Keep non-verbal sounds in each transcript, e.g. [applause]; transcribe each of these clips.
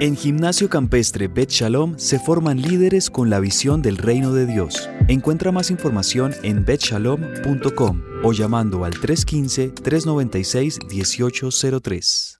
En Gimnasio Campestre Bet Shalom se forman líderes con la visión del reino de Dios. Encuentra más información en betshalom.com o llamando al 315-396-1803.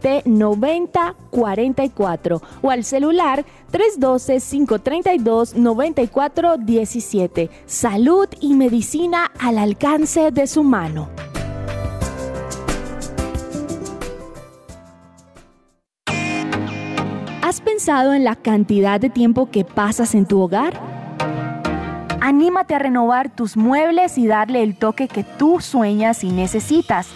601-337-9044 o al celular 312-532-9417. Salud y medicina al alcance de su mano. ¿Has pensado en la cantidad de tiempo que pasas en tu hogar? Anímate a renovar tus muebles y darle el toque que tú sueñas y necesitas.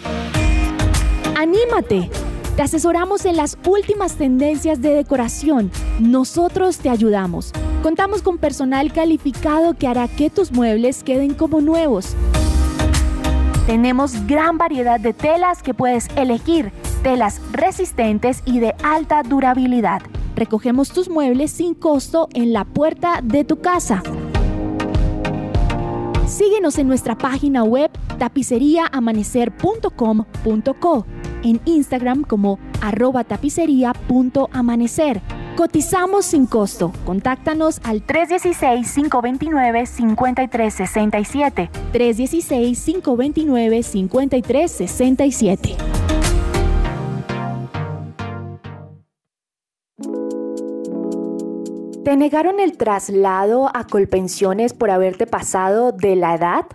¡Anímate! Te asesoramos en las últimas tendencias de decoración. Nosotros te ayudamos. Contamos con personal calificado que hará que tus muebles queden como nuevos. Tenemos gran variedad de telas que puedes elegir, telas resistentes y de alta durabilidad. Recogemos tus muebles sin costo en la puerta de tu casa. Síguenos en nuestra página web tapiceriaamanecer.com.co, en Instagram como arroba tapicería.amanecer. Cotizamos sin costo. Contáctanos al 316-529-5367. 316-529-5367. ¿Te negaron el traslado a Colpensiones por haberte pasado de la edad?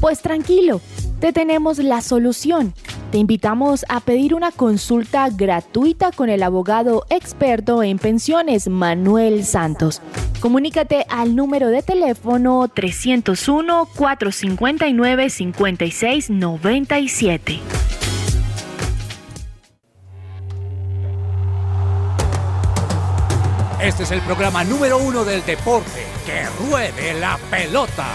Pues tranquilo, te tenemos la solución. Te invitamos a pedir una consulta gratuita con el abogado experto en pensiones Manuel Santos. Comunícate al número de teléfono 301-459-5697. Este es el programa número uno del deporte. ¡Que ruede la pelota!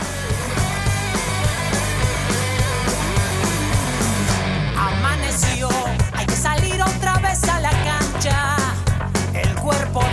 Hay que salir otra vez a la cancha. El cuerpo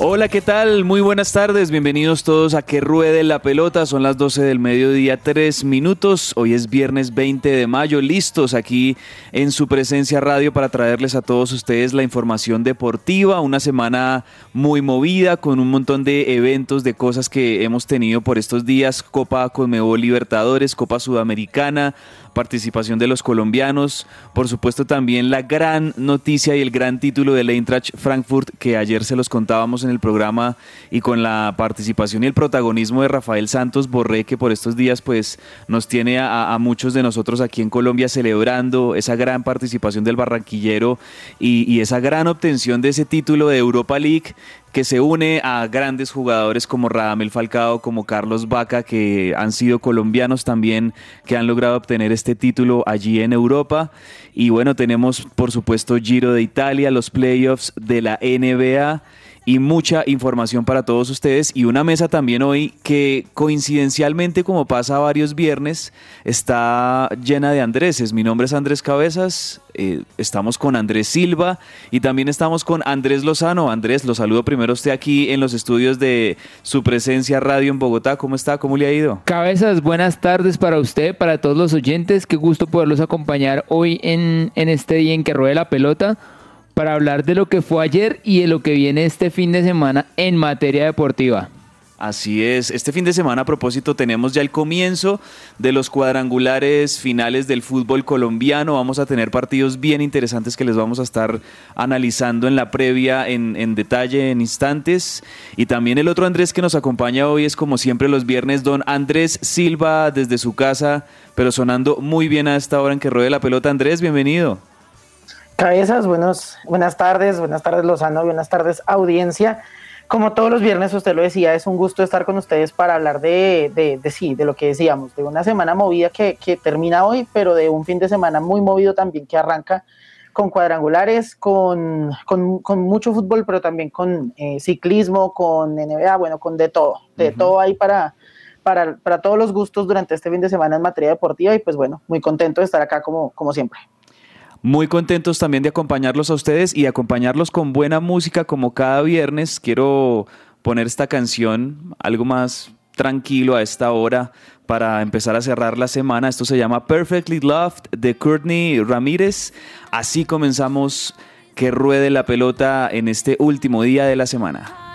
Hola, ¿qué tal? Muy buenas tardes, bienvenidos todos a Que Ruede la Pelota, son las 12 del mediodía, 3 minutos, hoy es viernes 20 de mayo, listos aquí en su presencia radio para traerles a todos ustedes la información deportiva, una semana muy movida con un montón de eventos, de cosas que hemos tenido por estos días, Copa Conmebol Libertadores, Copa Sudamericana, participación de los colombianos, por supuesto también la gran noticia y el gran título del Eintracht Frankfurt que ayer se los contábamos en el programa y con la participación y el protagonismo de Rafael Santos Borré que por estos días pues nos tiene a, a muchos de nosotros aquí en Colombia celebrando esa gran participación del barranquillero y, y esa gran obtención de ese título de Europa League que se une a grandes jugadores como Radamel Falcao, como Carlos Vaca, que han sido colombianos también, que han logrado obtener este título allí en Europa. Y bueno, tenemos por supuesto Giro de Italia, los playoffs de la NBA y mucha información para todos ustedes y una mesa también hoy que coincidencialmente como pasa varios viernes está llena de Andréses. Mi nombre es Andrés Cabezas, eh, estamos con Andrés Silva y también estamos con Andrés Lozano. Andrés, lo saludo primero usted aquí en los estudios de su presencia radio en Bogotá. ¿Cómo está? ¿Cómo le ha ido? Cabezas, buenas tardes para usted, para todos los oyentes. Qué gusto poderlos acompañar hoy en, en este día en que ruede la pelota para hablar de lo que fue ayer y de lo que viene este fin de semana en materia deportiva. Así es, este fin de semana a propósito tenemos ya el comienzo de los cuadrangulares finales del fútbol colombiano, vamos a tener partidos bien interesantes que les vamos a estar analizando en la previa en, detalle en instantes y también el otro Andrés que nos acompaña hoy es como siempre los viernes, don Andrés Silva desde su casa, pero sonando muy bien a esta hora en que ruede la pelota. Andrés, bienvenido. Cabezas, buenos, buenas tardes, buenas tardes Lozano, buenas tardes audiencia. Como todos los viernes, usted lo decía, es un gusto estar con ustedes para hablar de, de, de sí, de lo que decíamos, de una semana movida que, que, termina hoy, pero de un fin de semana muy movido también que arranca con cuadrangulares, con, con, con mucho fútbol, pero también con eh, ciclismo, con NBA, bueno, con de todo, de uh -huh. todo ahí para, para, para todos los gustos durante este fin de semana en materia deportiva y pues bueno, muy contento de estar acá como, como siempre. Muy contentos también de acompañarlos a ustedes y acompañarlos con buena música como cada viernes. Quiero poner esta canción, algo más tranquilo a esta hora para empezar a cerrar la semana. Esto se llama Perfectly Loved de Courtney Ramírez. Así comenzamos que ruede la pelota en este último día de la semana.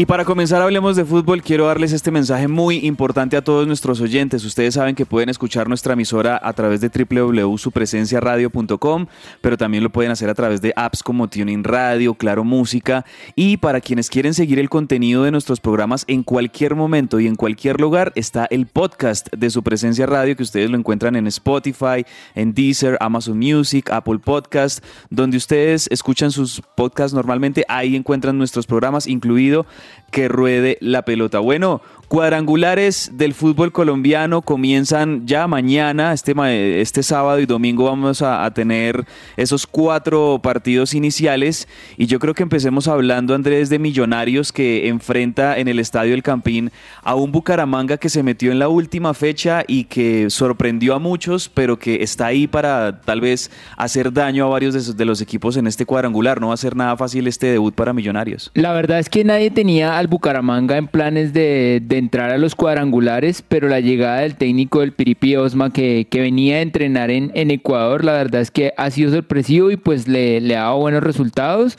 Y para comenzar Hablemos de Fútbol, quiero darles este mensaje muy importante a todos nuestros oyentes. Ustedes saben que pueden escuchar nuestra emisora a través de www.supresenciaradio.com, pero también lo pueden hacer a través de apps como Tuning Radio, Claro Música. Y para quienes quieren seguir el contenido de nuestros programas en cualquier momento y en cualquier lugar, está el podcast de Su Presencia Radio, que ustedes lo encuentran en Spotify, en Deezer, Amazon Music, Apple Podcast, donde ustedes escuchan sus podcasts normalmente. Ahí encuentran nuestros programas, incluido que ruede la pelota. Bueno, cuadrangulares del fútbol colombiano comienzan ya mañana, este, este sábado y domingo vamos a, tener esos cuatro partidos iniciales y yo creo que empecemos hablando, Andrés, de Millonarios que enfrenta en el Estadio El Campín a un Bucaramanga que se metió en la última fecha y que sorprendió a muchos, pero que está ahí para tal vez hacer daño a varios de, de los equipos en este cuadrangular. No va a ser nada fácil este debut para Millonarios. La verdad es que nadie tenía al Bucaramanga en planes de entrar a los cuadrangulares, pero la llegada del técnico del Piripi Osma que, que venía a entrenar en, en, Ecuador, la verdad es que ha sido sorpresivo y pues le, le ha dado buenos resultados.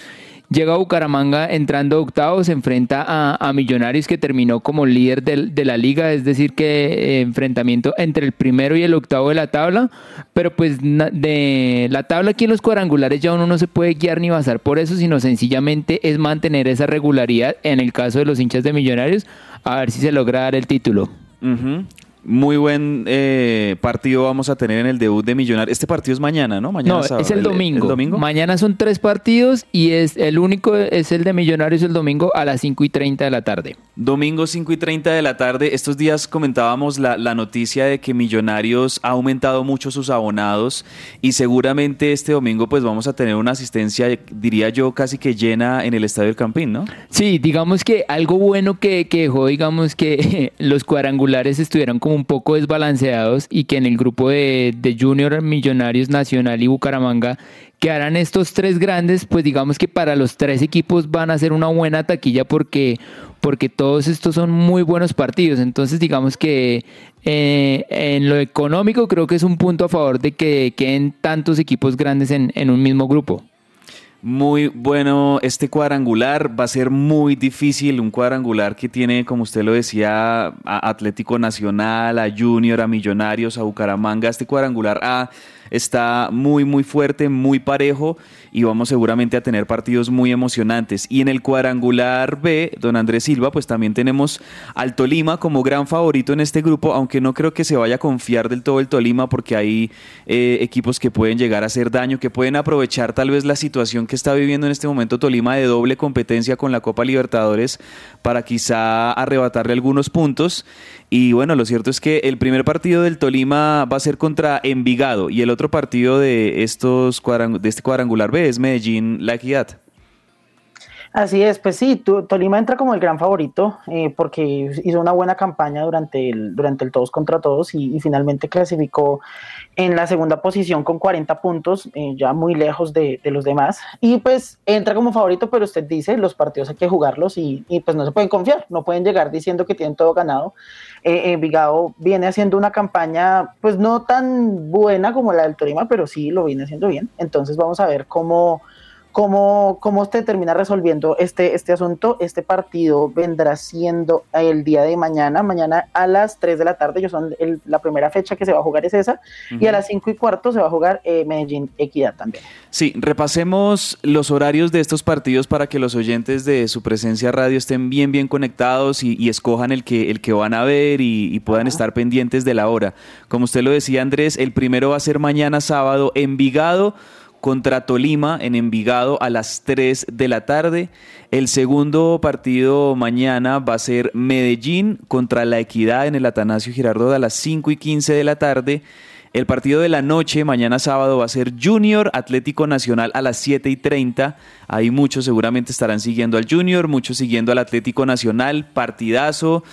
Llega a Bucaramanga entrando octavo, se enfrenta a, a Millonarios que terminó como líder de, la liga, es decir, que eh, enfrentamiento entre el primero y el octavo de la tabla, pero pues de la tabla aquí en los cuadrangulares ya uno no se puede guiar ni basar por eso, sino sencillamente es mantener esa regularidad en el caso de los hinchas de Millonarios, a ver si se logra dar el título. Uh -huh. Muy buen eh, partido vamos a tener en el debut de Millonarios. Este partido es mañana, ¿no? Mañana no, sábado. es el domingo. el, el domingo. Mañana son tres partidos y es el único es el de Millonarios el domingo a las 5 y 30 de la tarde. Domingo 5 y 30 de la tarde. Estos días comentábamos la, noticia de que Millonarios ha aumentado mucho sus abonados y seguramente este domingo pues vamos a tener una asistencia, diría yo, casi que llena en el Estadio del Campín, ¿no? Sí, digamos que algo bueno que, que dejó, digamos que [laughs] los cuadrangulares estuvieron como un poco desbalanceados y que en el grupo de, de Junior, Millonarios, Nacional y Bucaramanga quedarán estos tres grandes, pues digamos que para los tres equipos van a ser una buena taquilla porque, porque todos estos son muy buenos partidos. Entonces digamos que eh, en lo económico creo que es un punto a favor de que queden tantos equipos grandes en, en un mismo grupo. Muy bueno este cuadrangular, va a ser muy difícil, un cuadrangular que tiene, como usted lo decía, a Atlético Nacional, a Junior, a Millonarios, a Bucaramanga, este cuadrangular A está muy, muy fuerte, muy parejo y vamos seguramente a tener partidos muy emocionantes. Y en el cuadrangular B, don Andrés Silva, pues también tenemos al Tolima como gran favorito en este grupo, aunque no creo que se vaya a confiar del todo el Tolima porque hay eh, equipos que pueden llegar a hacer daño, que pueden aprovechar tal vez la situación que está viviendo en este momento Tolima de doble competencia con la Copa Libertadores para quizá arrebatarle algunos puntos. Y bueno, lo cierto es que el primer partido del Tolima va a ser contra Envigado y el otro partido de, estos de este cuadrangular B es Medellín-La Equidad. Así es, pues sí, Tolima entra como el gran favorito eh, porque hizo una buena campaña durante el, durante el todos contra todos y, finalmente clasificó en la segunda posición con 40 puntos, eh, ya muy lejos de, los demás. Y pues entra como favorito, pero usted dice, los partidos hay que jugarlos y, pues no se pueden confiar, no pueden llegar diciendo que tienen todo ganado. Eh, Vigado viene haciendo una campaña pues no tan buena como la del Tolima, pero sí lo viene haciendo bien. Entonces vamos a ver cómo ¿Cómo, ¿Cómo usted termina resolviendo este, este asunto? Este partido vendrá siendo el día de mañana, mañana a las 3 de la tarde, yo son la primera fecha que se va a jugar es esa, y a las 5 y cuarto se va a jugar eh, Medellín Equidad también. Sí, repasemos los horarios de estos partidos para que los oyentes de su presencia radio estén bien, bien conectados y, escojan el que, el que van a ver y, puedan estar pendientes de la hora. Como usted lo decía, Andrés, el primero va a ser mañana sábado, Envigado contra Tolima en Envigado a las 3 de la tarde. El segundo partido mañana va a ser Medellín contra La Equidad en el Atanasio Girardot a las 5 y 15 de la tarde. El partido de la noche, mañana sábado, va a ser Junior Atlético Nacional a las 7 y 30. Ahí muchos seguramente estarán siguiendo al Junior, muchos siguiendo al Atlético Nacional. Partidazo.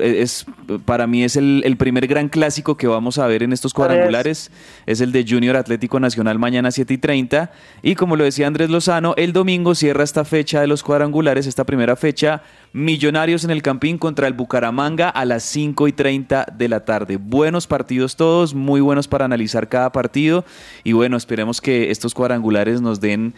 Es, para mí es el, primer gran clásico que vamos a ver en estos cuadrangulares. Es el de Junior Atlético Nacional mañana 7 y 30. Y como lo decía Andrés Lozano, el domingo cierra esta fecha de los cuadrangulares, esta primera fecha. Millonarios en el Campín contra el Bucaramanga a las 5 y 30 de la tarde. Buenos partidos todos, muy buenos para analizar cada partido y bueno, esperemos que estos cuadrangulares nos den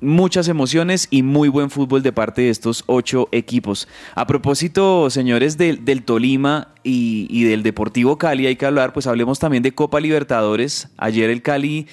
muchas emociones y muy buen fútbol de parte de estos ocho equipos. A propósito, señores, del, Tolima y, y, del Deportivo Cali, hay que hablar, pues hablemos también de Copa Libertadores. Ayer el Cali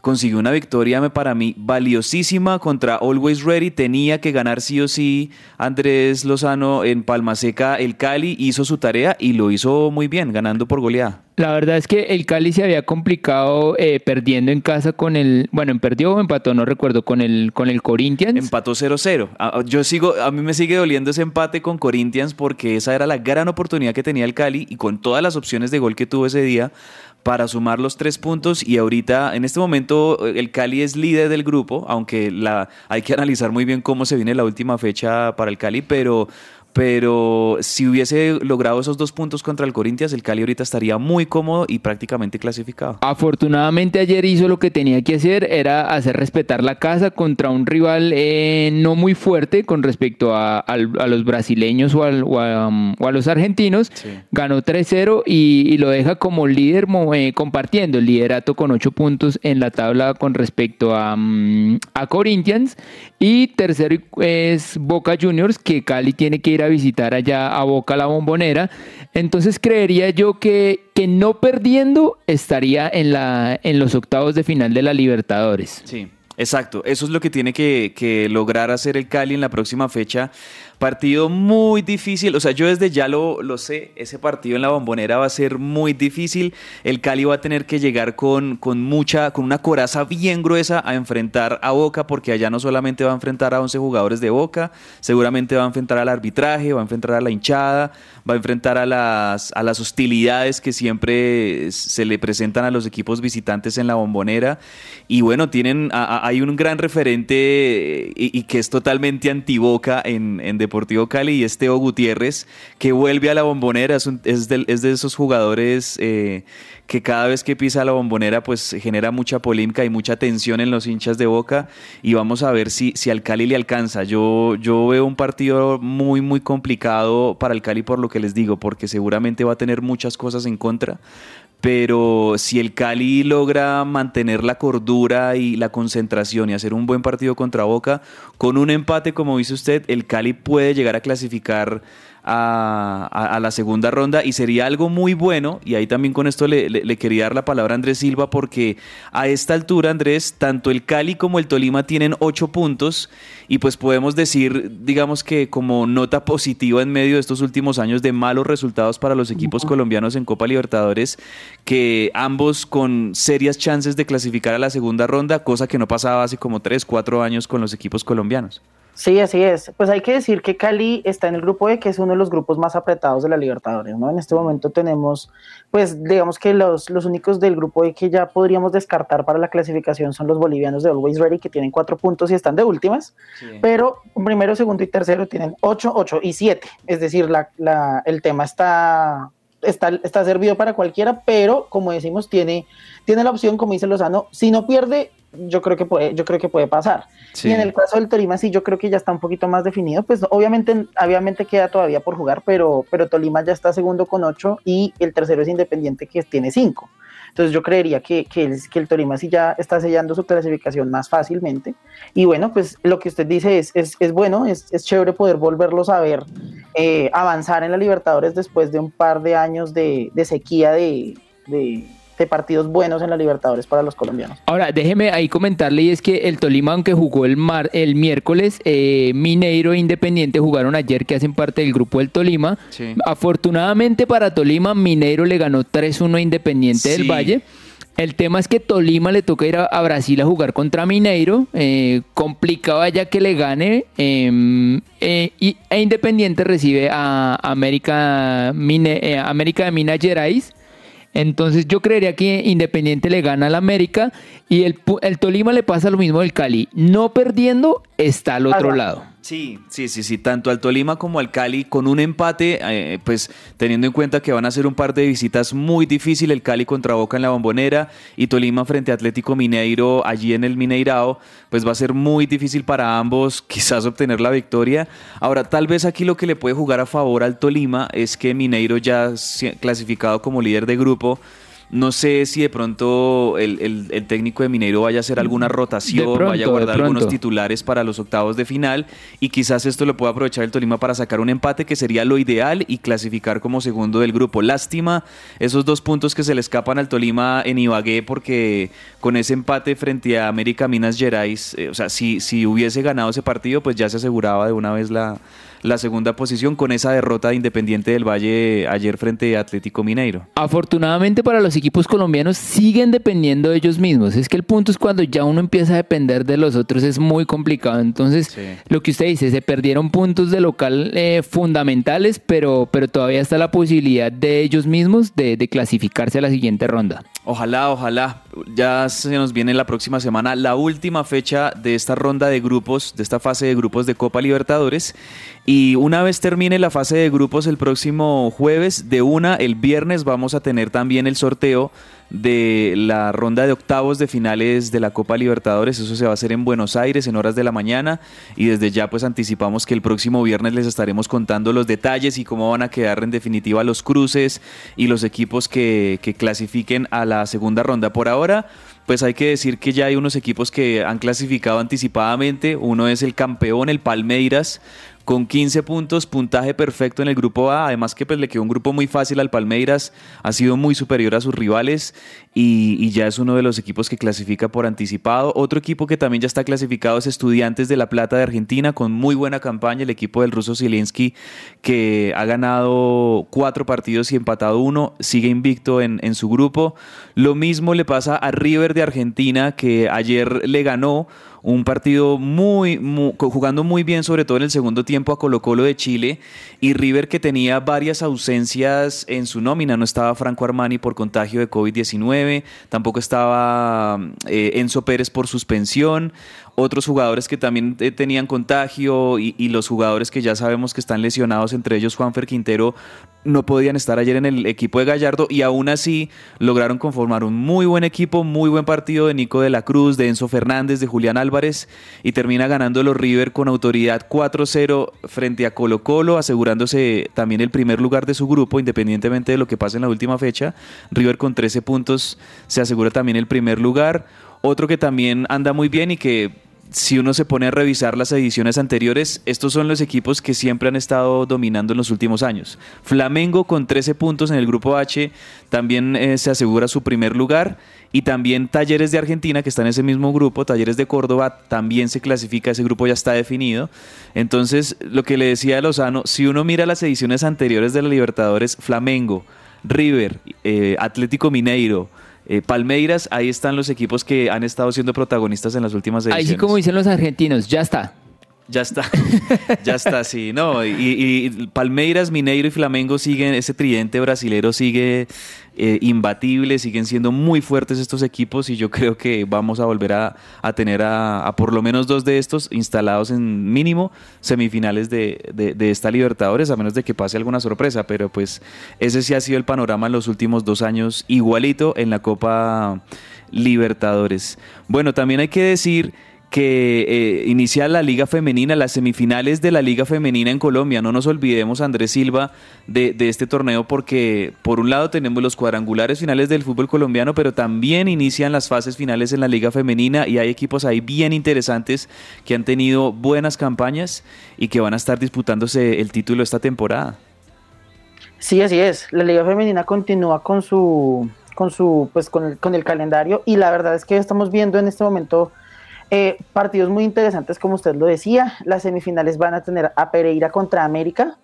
consiguió una victoria para mí valiosísima contra Always Ready. Tenía que ganar sí o sí Andrés Lozano en Palma Seca. El Cali hizo su tarea y lo hizo muy bien, ganando por goleada. La verdad es que el Cali se había complicado eh, perdiendo en casa con el, bueno, perdió o empató, no recuerdo, con el, con el Corinthians. Empató 0-0. Yo sigo, a mí me sigue doliendo ese empate con Corinthians porque esa era la gran oportunidad que tenía el Cali y con todas las opciones de gol que tuvo ese día para sumar los tres puntos y ahorita en este momento el Cali es líder del grupo, aunque la, hay que analizar muy bien cómo se viene la última fecha para el Cali, pero pero si hubiese logrado esos dos puntos contra el Corinthians, el Cali ahorita estaría muy cómodo y prácticamente clasificado. Afortunadamente ayer hizo lo que tenía que hacer, era hacer respetar la casa contra un rival eh, no muy fuerte con respecto a, los brasileños o, um, a, los argentinos. Ganó 3-0 y, lo deja como líder eh, compartiendo el liderato con 8 puntos en la tabla con respecto a, um, a Corinthians. Y tercero es Boca Juniors, que Cali tiene que ir a visitar allá a Boca la Bombonera. Entonces creería yo que, que no perdiendo estaría en, la, en los octavos de final de la Libertadores. Sí. Exacto, eso es lo que tiene que, que, lograr hacer el Cali en la próxima fecha Partido muy difícil, o sea, yo desde ya lo, lo sé, ese partido en la bombonera va a ser muy difícil. El Cali va a tener que llegar con, con mucha, con una coraza bien gruesa a enfrentar a Boca, porque allá no solamente va a enfrentar a 11 jugadores de Boca, seguramente va a enfrentar al arbitraje, va a enfrentar a la hinchada, va a enfrentar a las, a las hostilidades que siempre se le presentan a los equipos visitantes en la bombonera. Y bueno, tienen, hay un gran referente y, que es totalmente anti-Boca en, en Deportivo Cali y es Teo Gutiérrez, que vuelve a la bombonera, es, de, esos jugadores eh, que cada vez que pisa la bombonera pues genera mucha polémica y mucha tensión en los hinchas de Boca. Y vamos a ver si, si al Cali le alcanza. Yo, yo veo un partido muy muy complicado para el Cali por lo que les digo, porque seguramente va a tener muchas cosas en contra, pero si el Cali logra mantener la cordura y la concentración y hacer un buen partido contra Boca, con un empate, como dice usted, el Cali puede llegar a clasificar a, a- a la segunda ronda y sería algo muy bueno, y ahí también con esto le, le- le quería dar la palabra a Andrés Silva, porque a esta altura, Andrés, tanto el Cali como el Tolima tienen ocho puntos y pues podemos decir, digamos que como nota positiva en medio de estos últimos años de malos resultados para los equipos colombianos en Copa Libertadores, que ambos con serias chances de clasificar a la segunda ronda, cosa que no pasaba hace como tres, cuatro años con los equipos colombianos. Sí, así es. Pues hay que decir que Cali está en el grupo E, que es uno de los grupos más apretados de la Libertadores, ¿no? En este momento tenemos, pues digamos que los, los únicos del grupo E que ya podríamos descartar para la clasificación son los bolivianos de Always Ready, que tienen cuatro puntos y están de últimas, pero primero, segundo y tercero tienen ocho, ocho y siete. Es decir, la, la- el tema está, está, está servido para cualquiera, pero como decimos, tiene, tiene la opción, como dice Lozano, si no pierde, yo creo que puede, yo creo que puede pasar. Sí. Y en el caso del Tolima, sí, yo creo que ya está un poquito más definido. Pues obviamente, obviamente queda todavía por jugar, pero, pero Tolima ya está segundo con ocho y el tercero es Independiente que tiene cinco. Entonces yo creería que, que, el, que el Tolima sí ya está sellando su clasificación más fácilmente. Y bueno, pues lo que usted dice es, es, es bueno, es, es chévere poder volverlos a ver eh, avanzar en la Libertadores después de un par de años de, de sequía de, de, de partidos buenos en la Libertadores para los colombianos. Ahora, déjeme ahí comentarle, y es que el Tolima, aunque jugó el, mar, el miércoles, eh, Mineiro e Independiente jugaron ayer, que hacen parte del grupo del Tolima. Sí. Afortunadamente para Tolima, Mineiro le ganó 3-1 a Independiente Sí. del Valle. El tema es que Tolima le toca ir a, a Brasil a jugar contra Mineiro. eh, complicado ya que le gane. eh, eh, y, e Independiente recibe a América, Mine- eh, América de Minas Gerais. Entonces yo creería que Independiente le gana al América y el, el Tolima le pasa lo mismo del Cali. No perdiendo, está al otro Ajá. lado. Sí, sí, sí, sí, tanto al Tolima como al Cali con un empate, eh, pues teniendo en cuenta que van a ser un par de visitas muy difíciles, el Cali contra Boca en la Bombonera y Tolima frente a Atlético Mineiro allí en el Mineirao, pues va a ser muy difícil para ambos [laughs] quizás obtener la victoria. Ahora, tal vez aquí lo que le puede jugar a favor al Tolima es que Mineiro ya si- clasificado como líder de grupo, no sé si de pronto el, el- el técnico de Mineiro vaya a hacer alguna rotación, pronto, vaya a guardar algunos titulares para los octavos de final y quizás esto lo pueda aprovechar el Tolima para sacar un empate que sería lo ideal y clasificar como segundo del grupo. Lástima esos dos puntos que se le escapan al Tolima en Ibagué porque con ese empate frente a América Minas Gerais, eh, o sea, si, si hubiese ganado ese partido pues ya se aseguraba de una vez la, la segunda posición con esa derrota de Independiente del Valle ayer frente a Atlético Mineiro. Afortunadamente para los equipos colombianos siguen dependiendo de ellos mismos. Es que el punto es cuando ya uno empieza a depender de los otros es muy complicado. Entonces, Sí. lo que usted dice, se perdieron puntos de local eh, fundamentales, pero, pero todavía está la posibilidad de ellos mismos de, de clasificarse a la siguiente ronda. Ojalá, ojalá. Ya se nos viene la próxima semana la última fecha de esta ronda de grupos, de esta fase de grupos de Copa Libertadores. Y una vez termine la fase de grupos el próximo jueves, de una, el viernes vamos a tener también el sorteo de la ronda de octavos de finales de la Copa Libertadores. Eso se va a hacer en Buenos Aires en horas de la mañana y desde ya pues anticipamos que el próximo viernes les estaremos contando los detalles y cómo van a quedar en definitiva los cruces y los equipos que, que clasifiquen a la segunda ronda. Por ahora pues hay que decir que ya hay unos equipos que han clasificado anticipadamente. Uno es el campeón, el Palmeiras, con 15 puntos, puntaje perfecto en el grupo A. Además que pues, le quedó un grupo muy fácil al Palmeiras, ha sido muy superior a sus rivales y, ya es uno de los equipos que clasifica por anticipado. Otro equipo que también ya está clasificado es Estudiantes de La Plata de Argentina, con muy buena campaña, el equipo del ruso Zielinski, que ha ganado cuatro partidos y empatado uno, sigue invicto en, en su grupo. Lo mismo le pasa a River de Argentina, que ayer le ganó un partido muy, mu- jugando muy bien, sobre todo en el segundo tiempo a Colo Colo de Chile y River que tenía varias ausencias en su nómina. No estaba Franco Armani por contagio de COVID-19, tampoco estaba eh, Enzo Pérez por suspensión, otros jugadores que también eh, tenían contagio y, los jugadores que ya sabemos que están lesionados, entre ellos Juanfer Quintero, no podían estar ayer en el equipo de Gallardo y aún así lograron conformar un muy buen equipo, muy buen partido de Nico de la Cruz, de Enzo Fernández, de Julián Álvarez y termina ganando los River con autoridad 4-0 frente a Colo Colo, asegurándose también el primer lugar de su grupo, independientemente de lo que pase en la última fecha. River con 13 puntos se asegura también el primer lugar. Otro que también anda muy bien y que si uno se pone a revisar las ediciones anteriores, estos son los equipos que siempre han estado dominando en los últimos años. Flamengo con 13 puntos en el grupo H también eh, se asegura su primer lugar y también Talleres de Argentina que está en ese mismo grupo, Talleres de Córdoba también se clasifica, ese grupo ya está definido. Entonces, lo que le decía a Lozano, si uno mira las ediciones anteriores de la Libertadores, Flamengo, River, eh, Atlético Mineiro, eh, Palmeiras, ahí están los equipos que han estado siendo protagonistas en las últimas ediciones. Ahí sí como dicen los argentinos, ya está. Ya está, [laughs] ya está, sí, no, y, Palmeiras, Mineiro y Flamengo siguen, ese tridente brasilero sigue eh, imbatible, siguen siendo muy fuertes estos equipos y yo creo que vamos a volver a, tener a, por lo menos dos de estos instalados en mínimo semifinales de, de, esta Libertadores, a menos de que pase alguna sorpresa, pero pues ese sí ha sido el panorama en los últimos dos años igualito en la Copa Libertadores. Bueno, también hay que decir que eh, inicia la Liga Femenina, las semifinales de la Liga Femenina en Colombia. No nos olvidemos, Andrés Silva, de, este torneo, porque por un lado tenemos los cuadrangulares finales del fútbol colombiano, pero también inician las fases finales en la Liga Femenina y hay equipos ahí bien interesantes que han tenido buenas campañas y que van a estar disputándose el título esta temporada. Sí, así es. La Liga Femenina continúa con su, con su, pues con el, con el calendario y la verdad es que estamos viendo en este momento eh, partidos muy interesantes, como usted lo decía. Las semifinales van a tener a Pereira contra América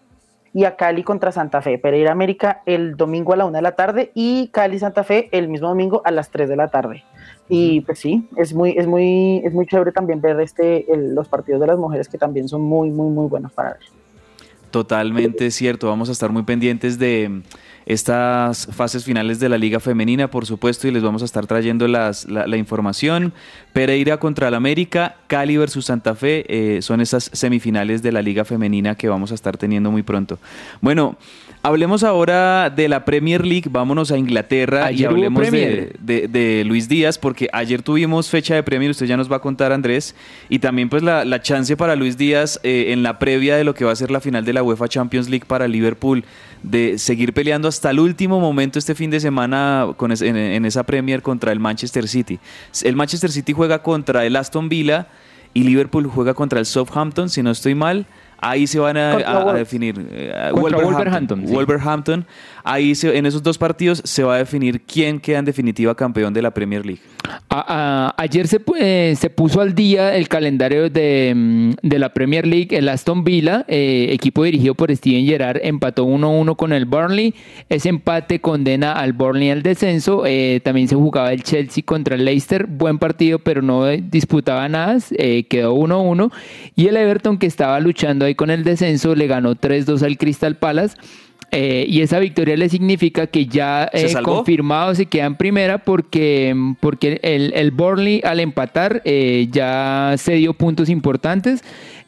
y a Cali contra Santa Fe. Pereira América el domingo a la una de la tarde y Cali Santa Fe el mismo domingo a las 3 de la tarde. Y pues sí, es muy, es muy, es muy chévere también ver este, los partidos de las mujeres que también son muy, muy, muy buenos para ver. Totalmente cierto. Vamos a estar muy pendientes de estas fases finales de la Liga Femenina, por supuesto, y les vamos a estar trayendo las, la, información. Pereira contra el América, Cali versus Santa Fe, eh, son esas semifinales de la Liga Femenina que vamos a estar teniendo muy pronto. Bueno, hablemos ahora de la Premier League, vámonos a Inglaterra y hablemos de, Luis Díaz, porque ayer tuvimos fecha de Premier, usted ya nos va a contar, Andrés, y también pues la, chance para Luis Díaz eh, en la previa de lo que va a ser la final de la UEFA Champions League para Liverpool de seguir peleando hasta el último momento este fin de semana con en, esa Premier contra el Manchester City. El Manchester City juega contra el Aston Villa y Liverpool juega contra el Southampton, si no estoy mal. Ahí se van a, definir. Eh, Wolverhampton. Wolverhampton. Ahí en esos dos partidos se va a definir quién queda en definitiva campeón de la Premier League. ayer se, eh, se puso al día el calendario de, mm, de la Premier League. El Aston Villa, eh, equipo dirigido por Steven Gerrard, empató 1-1 con el Burnley. Ese empate condena al Burnley al descenso. Eh, también se jugaba el Chelsea contra el Leicester. Buen partido, pero no disputaba nada. quedó 1-1. Y el Everton, que estaba luchando ahí con el descenso, le ganó 3-2 al Crystal Palace. Eh, y esa victoria le significa que ya eh, confirmado se queda en primera porque, porque el, el Burnley al empatar eh, ya se dio puntos importantes.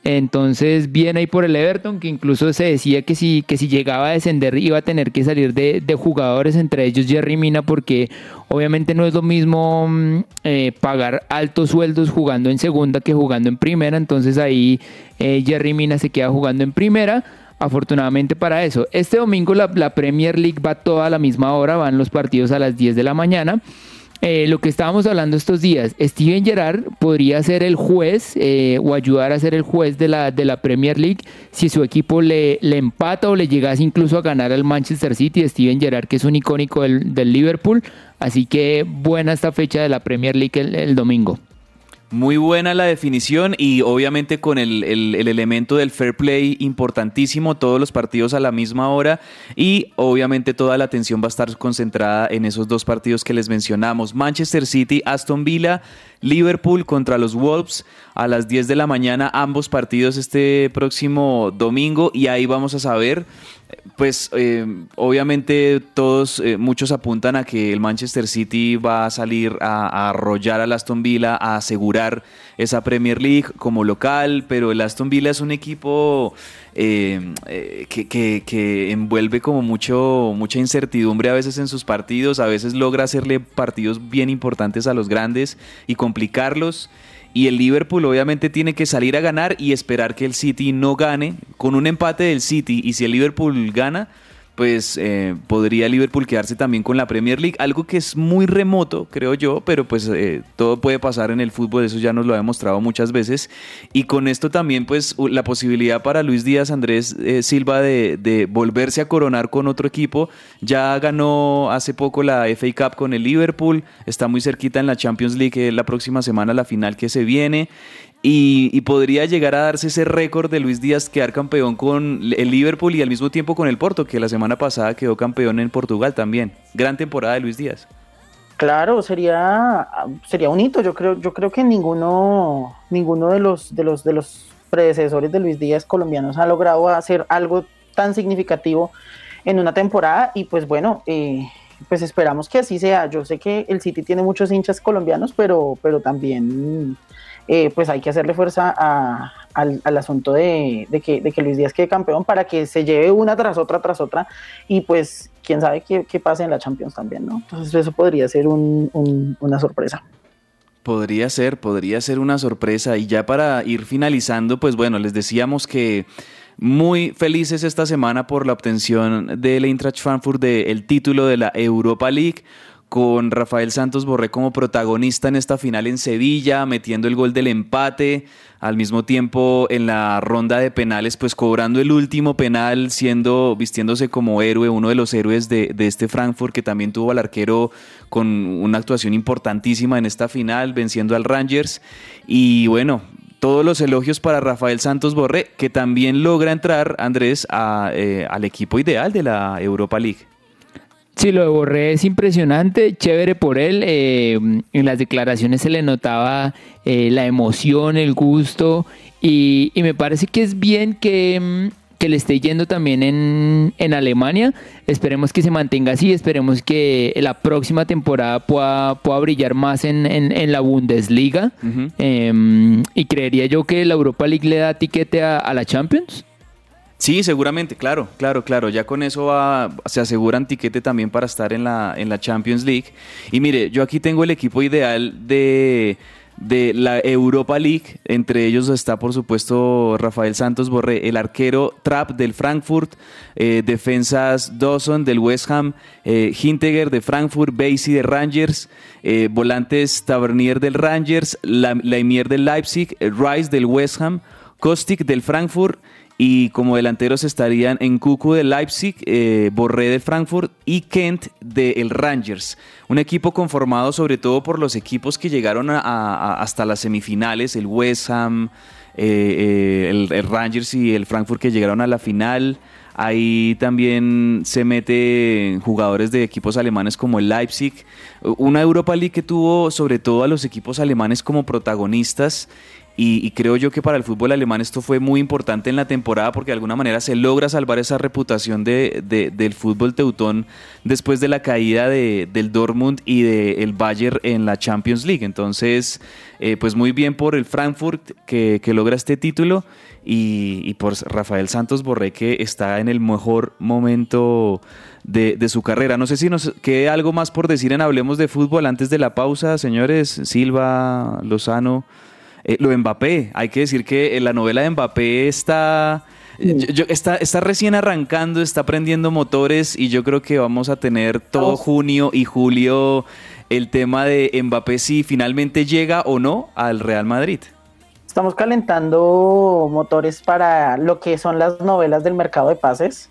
Entonces viene ahí por el Everton, que incluso se decía que si, que si llegaba a descender iba a tener que salir de, de jugadores, entre ellos Jerry Mina, porque obviamente no es lo mismo mm, eh, pagar altos sueldos jugando en segunda que jugando en primera. Entonces ahí Jerry Mina se queda jugando en primera afortunadamente para eso. Este domingo la, Premier League va toda a la misma hora, van los partidos a las 10 de la mañana. Eh, lo que estábamos hablando estos días, Steven Gerrard podría ser el juez eh, o ayudar a ser el juez de la, de la Premier League si su equipo le, empata o le llegase incluso a ganar al Manchester City, Steven Gerrard que es un icónico del, Liverpool, así que buena esta fecha de la Premier League el domingo. Muy buena la definición y obviamente con el, elemento del fair play importantísimo, todos los partidos a la misma hora y obviamente toda la atención va a estar concentrada en esos dos partidos que les mencionamos. Manchester City, Aston Villa, Liverpool contra los Wolves a las 10 de la mañana, ambos partidos este próximo domingo y ahí vamos a saber pues eh, obviamente todos, eh, muchos apuntan a que el Manchester City va a salir a, arrollar al Aston Villa, a asegurar esa Premier League como local, pero el Aston Villa es un equipo eh, que, envuelve como mucho, mucha incertidumbre a veces en sus partidos, a veces logra hacerle partidos bien importantes a los grandes y complicarlos. Y el Liverpool obviamente tiene que salir a ganar y esperar que el City no gane. Con un empate del City y si el Liverpool gana, pues eh, podría Liverpool quedarse también con la Premier League, algo que es muy remoto, creo yo, pero pues eh, todo puede pasar en el fútbol, eso ya nos lo ha demostrado muchas veces. Y con esto también pues la posibilidad para Luis Díaz Andrés eh, Silva de, volverse a coronar con otro equipo, ya ganó hace poco la FA Cup con el Liverpool, está muy cerquita en la Champions League la próxima semana, la final que se viene. Y, podría llegar a darse ese récord de Luis Díaz quedar campeón con el Liverpool y al mismo tiempo con el Porto, que la semana pasada quedó campeón en Portugal también. Gran temporada de Luis Díaz. Claro, sería, sería un hito. Yo creo, yo creo que ninguno, ninguno de los, de los, de los predecesores de Luis Díaz colombianos ha logrado hacer algo tan significativo en una temporada. Y pues bueno, eh, pues esperamos que así sea. Yo sé que el City tiene muchos hinchas colombianos, pero, pero también eh, pues hay que hacerle fuerza al, asunto de, que, de, que, Luis Díaz quede campeón para que se lleve una tras otra, tras otra, y pues quién sabe qué, qué en la Champions también, ¿no? Entonces eso podría ser una sorpresa. Podría ser, podría ser una sorpresa. Y ya para ir finalizando, pues bueno, les decíamos que muy felices esta semana por la obtención del Eintracht Frankfurt del título de la Europa League con Rafael Santos Borré como protagonista en esta final en Sevilla, metiendo el gol del empate, al mismo tiempo en la ronda de penales, pues cobrando el último penal, siendo, vistiéndose como héroe, uno de los héroes de, de este Frankfurt, que también tuvo al arquero con una actuación importantísima en esta final, venciendo al Rangers. Y bueno, todos los elogios para Rafael Santos Borré, que también logra entrar, Andrés, eh, al equipo ideal de la Europa League. Sí, lo de Borré es impresionante, chévere por él. Eh, en las declaraciones se le notaba eh, la emoción, el gusto y, me parece que es bien que, mm, le esté yendo también en, Alemania. Esperemos que se mantenga así, esperemos que la próxima temporada pueda, pueda brillar más en, la Bundesliga. Em, y creería yo que la Europa League le da tiquete a la Champions. Sí, seguramente, claro, claro, claro. Ya con eso va, se aseguran tiquete también para estar en la, en la Champions League. Y mire, yo aquí tengo el equipo ideal de, de la Europa League. Entre ellos está, por supuesto, Rafael Santos Borré, el arquero Trapp del Frankfurt, eh, defensas Dawson del West Ham, eh, Hinteger de Frankfurt, Basie de Rangers, eh, volantes Tavernier del Rangers, Laimier del Leipzig, Rice del West Ham, Kostic del Frankfurt y como delanteros estarían en Cucu de Leipzig, eh, Borré de Frankfurt y Kent de el Rangers. Un equipo conformado sobre todo por los equipos que llegaron hasta las semifinales, el West Ham, eh, eh, el, Rangers y el Frankfurt que llegaron a la final. Ahí también se mete jugadores de equipos alemanes como el Leipzig. Una Europa League que tuvo sobre todo a los equipos alemanes como protagonistas y, creo yo que para el fútbol alemán esto fue muy importante en la temporada porque de alguna manera se logra salvar esa reputación de, del fútbol teutón después de la caída de, del Dortmund y del Bayern en la Champions League. Entonces, eh, pues muy bien por el Frankfurt que, logra este título y, por Rafael Santos Borré que está en el mejor momento de, su carrera. No sé si nos quede algo más por decir en Hablemos de Fútbol antes de la pausa, señores. Silva, Lozano. Eh, lo de Mbappé, hay que decir que la novela de Mbappé está, está, está recién arrancando, está prendiendo motores y yo creo que vamos a tener todo junio y julio el tema de Mbappé si finalmente llega o no al Real Madrid. Estamos calentando motores para lo que son las novelas del mercado de pases.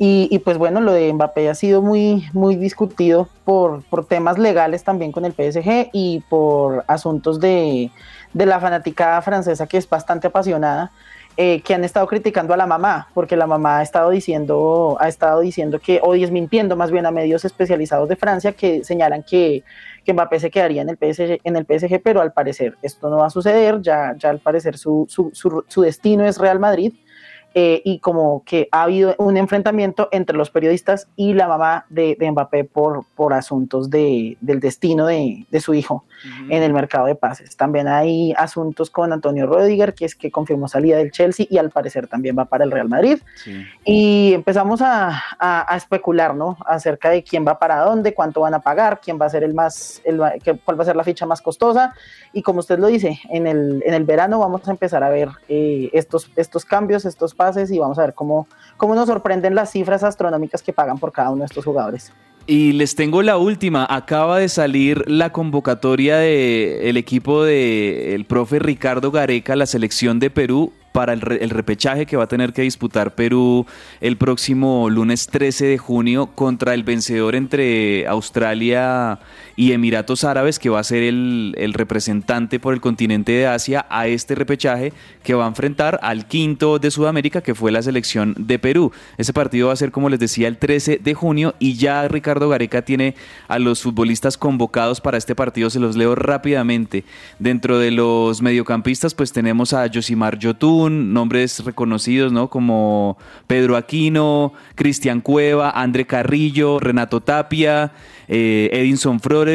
Y, pues bueno, lo de Mbappé ha sido muy, muy discutido por, por temas legales también con el PSG y por asuntos de, de la fanaticada francesa que es bastante apasionada, eh, que han estado criticando a la mamá, porque la mamá ha estado diciendo, ha estado diciendo que, o desmintiendo más bien a medios especializados de Francia que señalan que, que Mbappé se quedaría en el, PSG, en el PSG, pero al parecer esto no va a suceder, ya, ya al parecer su, su, su, su destino es Real Madrid. Eh, y como que ha habido un enfrentamiento entre los periodistas y la mamá de, Mbappé por, por asuntos de, del destino de, de su hijo en el mercado de pases. También hay asuntos con Antonio Rodiger, que es que confirmó salida del Chelsea y al parecer también va para el Real Madrid. Y empezamos a, a, especular, ¿no? Acerca de quién va para dónde, cuánto van a pagar, quién va a ser el más, el, cuál va a ser la ficha más costosa. Y como usted lo dice, en el, en el verano vamos a empezar a ver eh, estos, estos cambios, estos pasos y vamos a ver cómo, cómo nos sorprenden las cifras astronómicas que pagan por cada uno de estos jugadores. Y les tengo la última. Acaba de salir la convocatoria del equipo del profe Ricardo Gareca, la selección de Perú para el, repechaje que va a tener que disputar Perú el próximo lunes 13 de junio contra el vencedor entre Australia y Emiratos Árabes, que va a ser el, representante por el continente de Asia a este repechaje que va a enfrentar al quinto de Sudamérica, que fue la selección de Perú. Ese partido va a ser, como les decía, el 13 de junio y ya Ricardo Gareca tiene a los futbolistas convocados para este partido. Se los leo rápidamente. Dentro de los mediocampistas, pues tenemos a Josimar Yotun, nombres reconocidos, ¿no? Como Pedro Aquino, Cristian Cueva, André Carrillo, Renato Tapia, eh, Edinson Flores.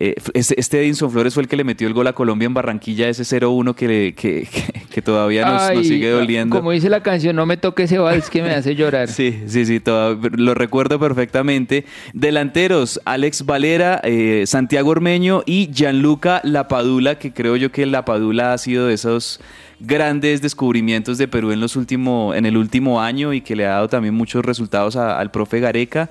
Eh, este, este, Edinson Flores fue el que le metió el gol a Colombia en Barranquilla, ese 0-1 [laughs] que, que, todavía nos, sigue doliendo. Como dice la canción, no me toque ese vals que me hace llorar. [laughs] sí, sí, sí, lo recuerdo perfectamente. Delanteros, Alex Valera, eh, Santiago Ormeño y Gianluca Lapadula, que creo yo que Lapadula ha sido de esos grandes descubrimientos de Perú en, los último, en el último año y que le ha dado también muchos resultados al profe Gareca.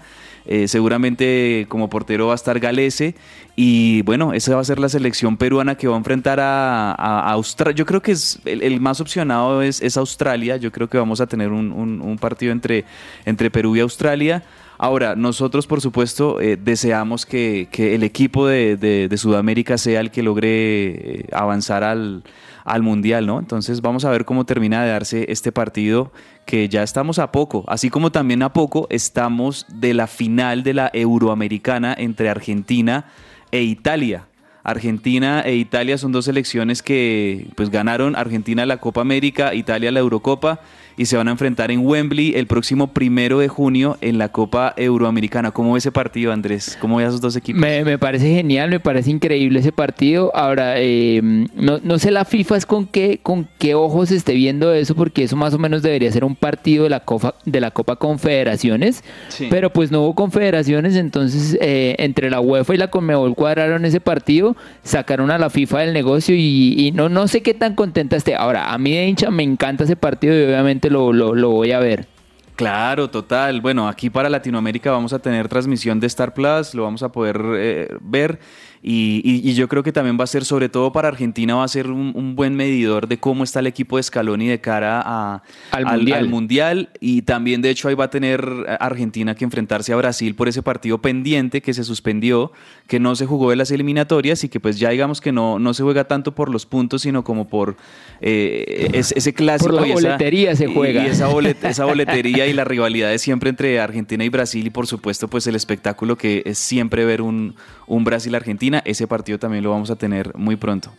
Eh, seguramente como portero va a estar Galese y bueno, esa va a ser la selección peruana que va a enfrentar a, Australia. Yo creo que es el, más opcionado es, Australia. Yo creo que vamos a tener un, partido entre, entre Perú y Australia. Ahora, nosotros por supuesto eh, deseamos que, el equipo de, Sudamérica sea el que logre eh, avanzar al, al Mundial, ¿no? Entonces vamos a ver cómo termina de darse este partido que ya estamos a poco, así como también a poco estamos de la final de la Euroamericana entre Argentina e Italia. Argentina e Italia son dos selecciones que pues ganaron Argentina la Copa América, Italia la Eurocopa y se van a enfrentar en Wembley el próximo primero de junio en la Copa Euroamericana. ¿Cómo ve ese partido, Andrés? ¿Cómo ve a esos dos equipos? Me, parece genial, me parece increíble ese partido. Ahora, eh, no, sé la FIFA es con qué, con qué ojos esté viendo eso, porque eso más o menos debería ser un partido de la Copa, de la Copa Confederaciones, pero pues no hubo confederaciones, entonces eh, entre la UEFA y la Conmebol cuadraron ese partido, sacaron a la FIFA del negocio y, no, no sé qué tan contenta esté. Ahora, a mí de hincha me encanta ese partido y obviamente lo, lo, voy a ver. Claro, total. Bueno, aquí para Latinoamérica vamos a tener transmisión de Star Plus, lo vamos a poder eh, ver y, yo creo que también va a ser, sobre todo para Argentina, va a ser un, buen medidor de cómo está el equipo de Scaloni de cara a, al, mundial. Y también, de hecho, ahí va a tener Argentina que enfrentarse a Brasil por ese partido pendiente que se suspendió, que no se jugó de las eliminatorias y que pues ya digamos que no, no se juega tanto por los puntos, sino como por eh, ese, clásico. Por la boletería se juega. Y esa, [laughs] esa boletería y la rivalidad de siempre entre Argentina y Brasil y por supuesto pues el espectáculo que es siempre ver un, un Brasil-Argentina ese partido también lo vamos a tener muy pronto.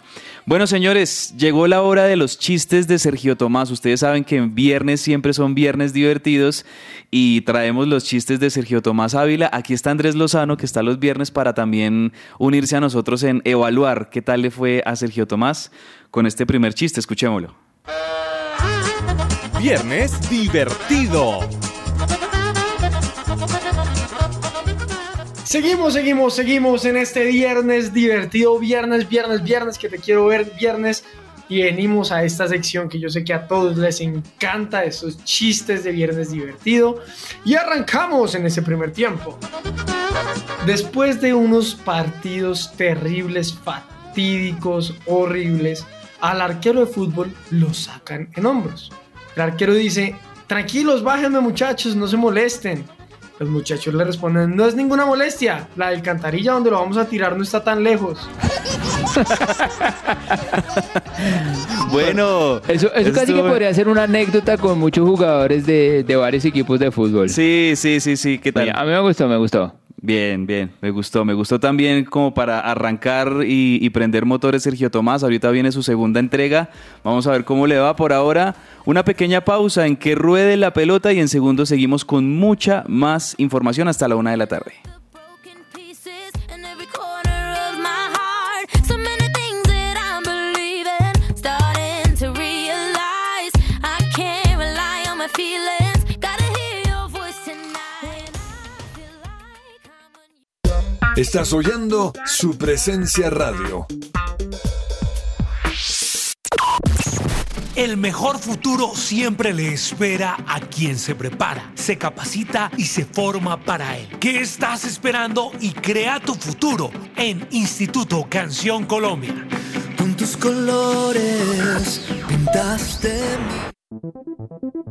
Bueno, señores, llegó la hora de los chistes de Sergio Tomás. Ustedes saben que en viernes siempre son viernes divertidos y traemos los chistes de Sergio Tomás Ávila. Aquí está Andrés Lozano, que está los viernes para también unirse a nosotros en evaluar qué tal le fue a Sergio Tomás con este primer chiste. Escuchémoslo. Viernes divertido. Seguimos, seguimos, seguimos en este viernes divertido, viernes, viernes, viernes, que te quiero ver, viernes. Y venimos a esta sección que yo sé que a todos les encanta, esos chistes de viernes divertido. Y arrancamos en ese primer tiempo. Después de unos partidos terribles, fatídicos, horribles, al arquero de fútbol lo sacan en hombros. El arquero dice, tranquilos, bájenme muchachos, no se molesten. Los muchachos le responden, no es ninguna molestia, la alcantarilla donde lo vamos a tirar no está tan lejos. [laughs] bueno, eso, eso casi que podría ser una anécdota con muchos jugadores de, de varios equipos de fútbol. Sí, sí, sí, sí, ¿qué tal? a mí me gustó, me gustó. Bien, bien, me gustó, me gustó también como para arrancar y, prender motores Sergio Tomás. Ahorita viene su segunda entrega. Vamos a ver cómo le va por ahora. Una pequeña pausa en que ruede la pelota y en segundo seguimos con mucha más información hasta la una de la tarde. Estás oyendo su presencia radio. El mejor futuro siempre le espera a quien se prepara, se capacita y se forma para él. ¿Qué estás esperando y crea tu futuro en Instituto Canción Colombia? Con tus colores pintaste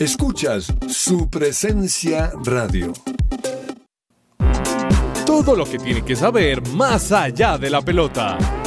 Escuchas su presencia radio. Todo lo que tiene que saber más allá de la pelota.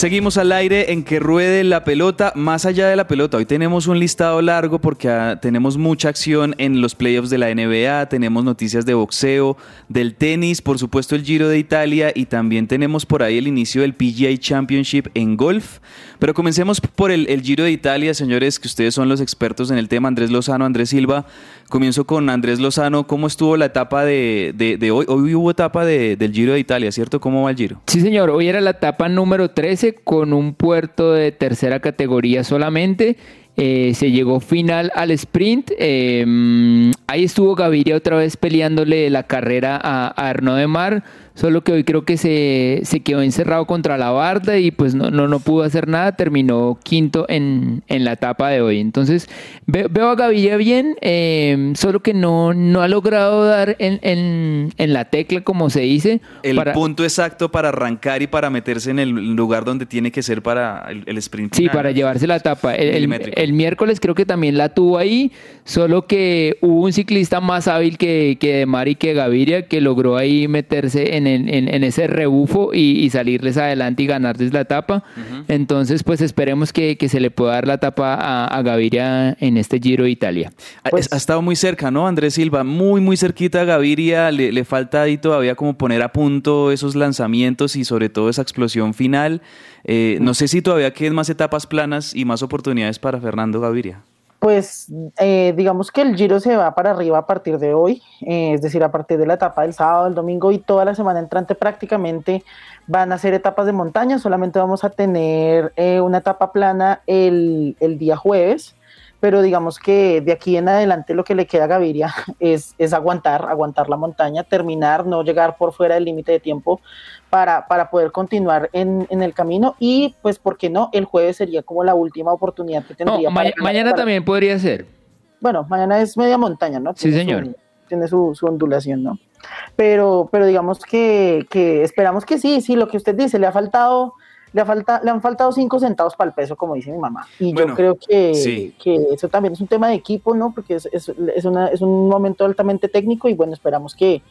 Seguimos al aire en que ruede la pelota, más allá de la pelota. Hoy tenemos un listado largo porque ah, tenemos mucha acción en los playoffs de la NBA, tenemos noticias de boxeo, del tenis, por supuesto el Giro de Italia y también tenemos por ahí el inicio del PGA Championship en golf. Pero comencemos por el, Giro de Italia, señores, que ustedes son los expertos en el tema. Andrés Lozano, Andrés Silva. Comienzo con Andrés Lozano. ¿Cómo estuvo la etapa de hoy? Hoy hubo etapa de- del Giro de Italia, ¿cierto? ¿Cómo va el Giro? Sí, señor. Hoy era la etapa número 13 con un puerto de tercera categoría solamente. Eh, se llegó final al sprint. Mm, ahí estuvo Gaviria otra vez peleándole la carrera a, a Arnaud de Mar. Solo que hoy creo que se, se quedó encerrado contra la barda y pues no, no, no pudo hacer nada. Terminó quinto en, en la etapa de hoy. Entonces ve- veo a Gaviria bien, eh, solo que no, no ha logrado dar en, en- en la tecla, como se dice. El para- punto exacto para arrancar y para meterse en el lugar donde tiene que ser para el, el sprint. Sí, final. para llevarse la etapa. El, el- el miércoles creo que también la tuvo ahí, solo que hubo un ciclista más hábil que, que De Mar y que Gaviria que logró ahí meterse en, en- en ese rebufo y, y salirles adelante y ganarles la etapa. Entonces, pues esperemos que, que se le pueda dar la etapa a, a Gaviria en este Giro de Italia. Ha- ha estado muy cerca, ¿no? Andrés Silva, muy, muy cerquita a Gaviria. Le, le falta ahí todavía como poner a punto esos lanzamientos y sobre todo esa explosión final. Eh, no sé si todavía quedan más etapas planas y más oportunidades para Fernando Gaviria. Pues eh, digamos que el Giro se va para arriba a partir de hoy, eh, es decir, a partir de la etapa del sábado, el domingo y toda la semana entrante prácticamente van a ser etapas de montaña, solamente vamos a tener eh, una etapa plana el, el día jueves, pero digamos que de aquí en adelante lo que le queda a Gaviria [laughs] es, es aguantar, aguantar la montaña, terminar, no llegar por fuera del límite de tiempo para, para poder continuar en, en el camino y pues, ¿por qué no? El jueves sería como la última oportunidad que No, tendría. ma- para- mañana para- también podría ser. bueno, mañana es media montaña, ¿no? Sí, señor. Su, tiene su, su ondulación, ¿no? Pero, pero digamos que, que esperamos que sí, sí, lo que usted dice, le ha faltado, le, ha falta, le han faltado cinco centavos para el peso, como dice mi mamá. Y Bueno, yo creo que, sí. que eso también es un tema de equipo, ¿no? Porque es, es, es una- es un momento altamente técnico y bueno, esperamos que,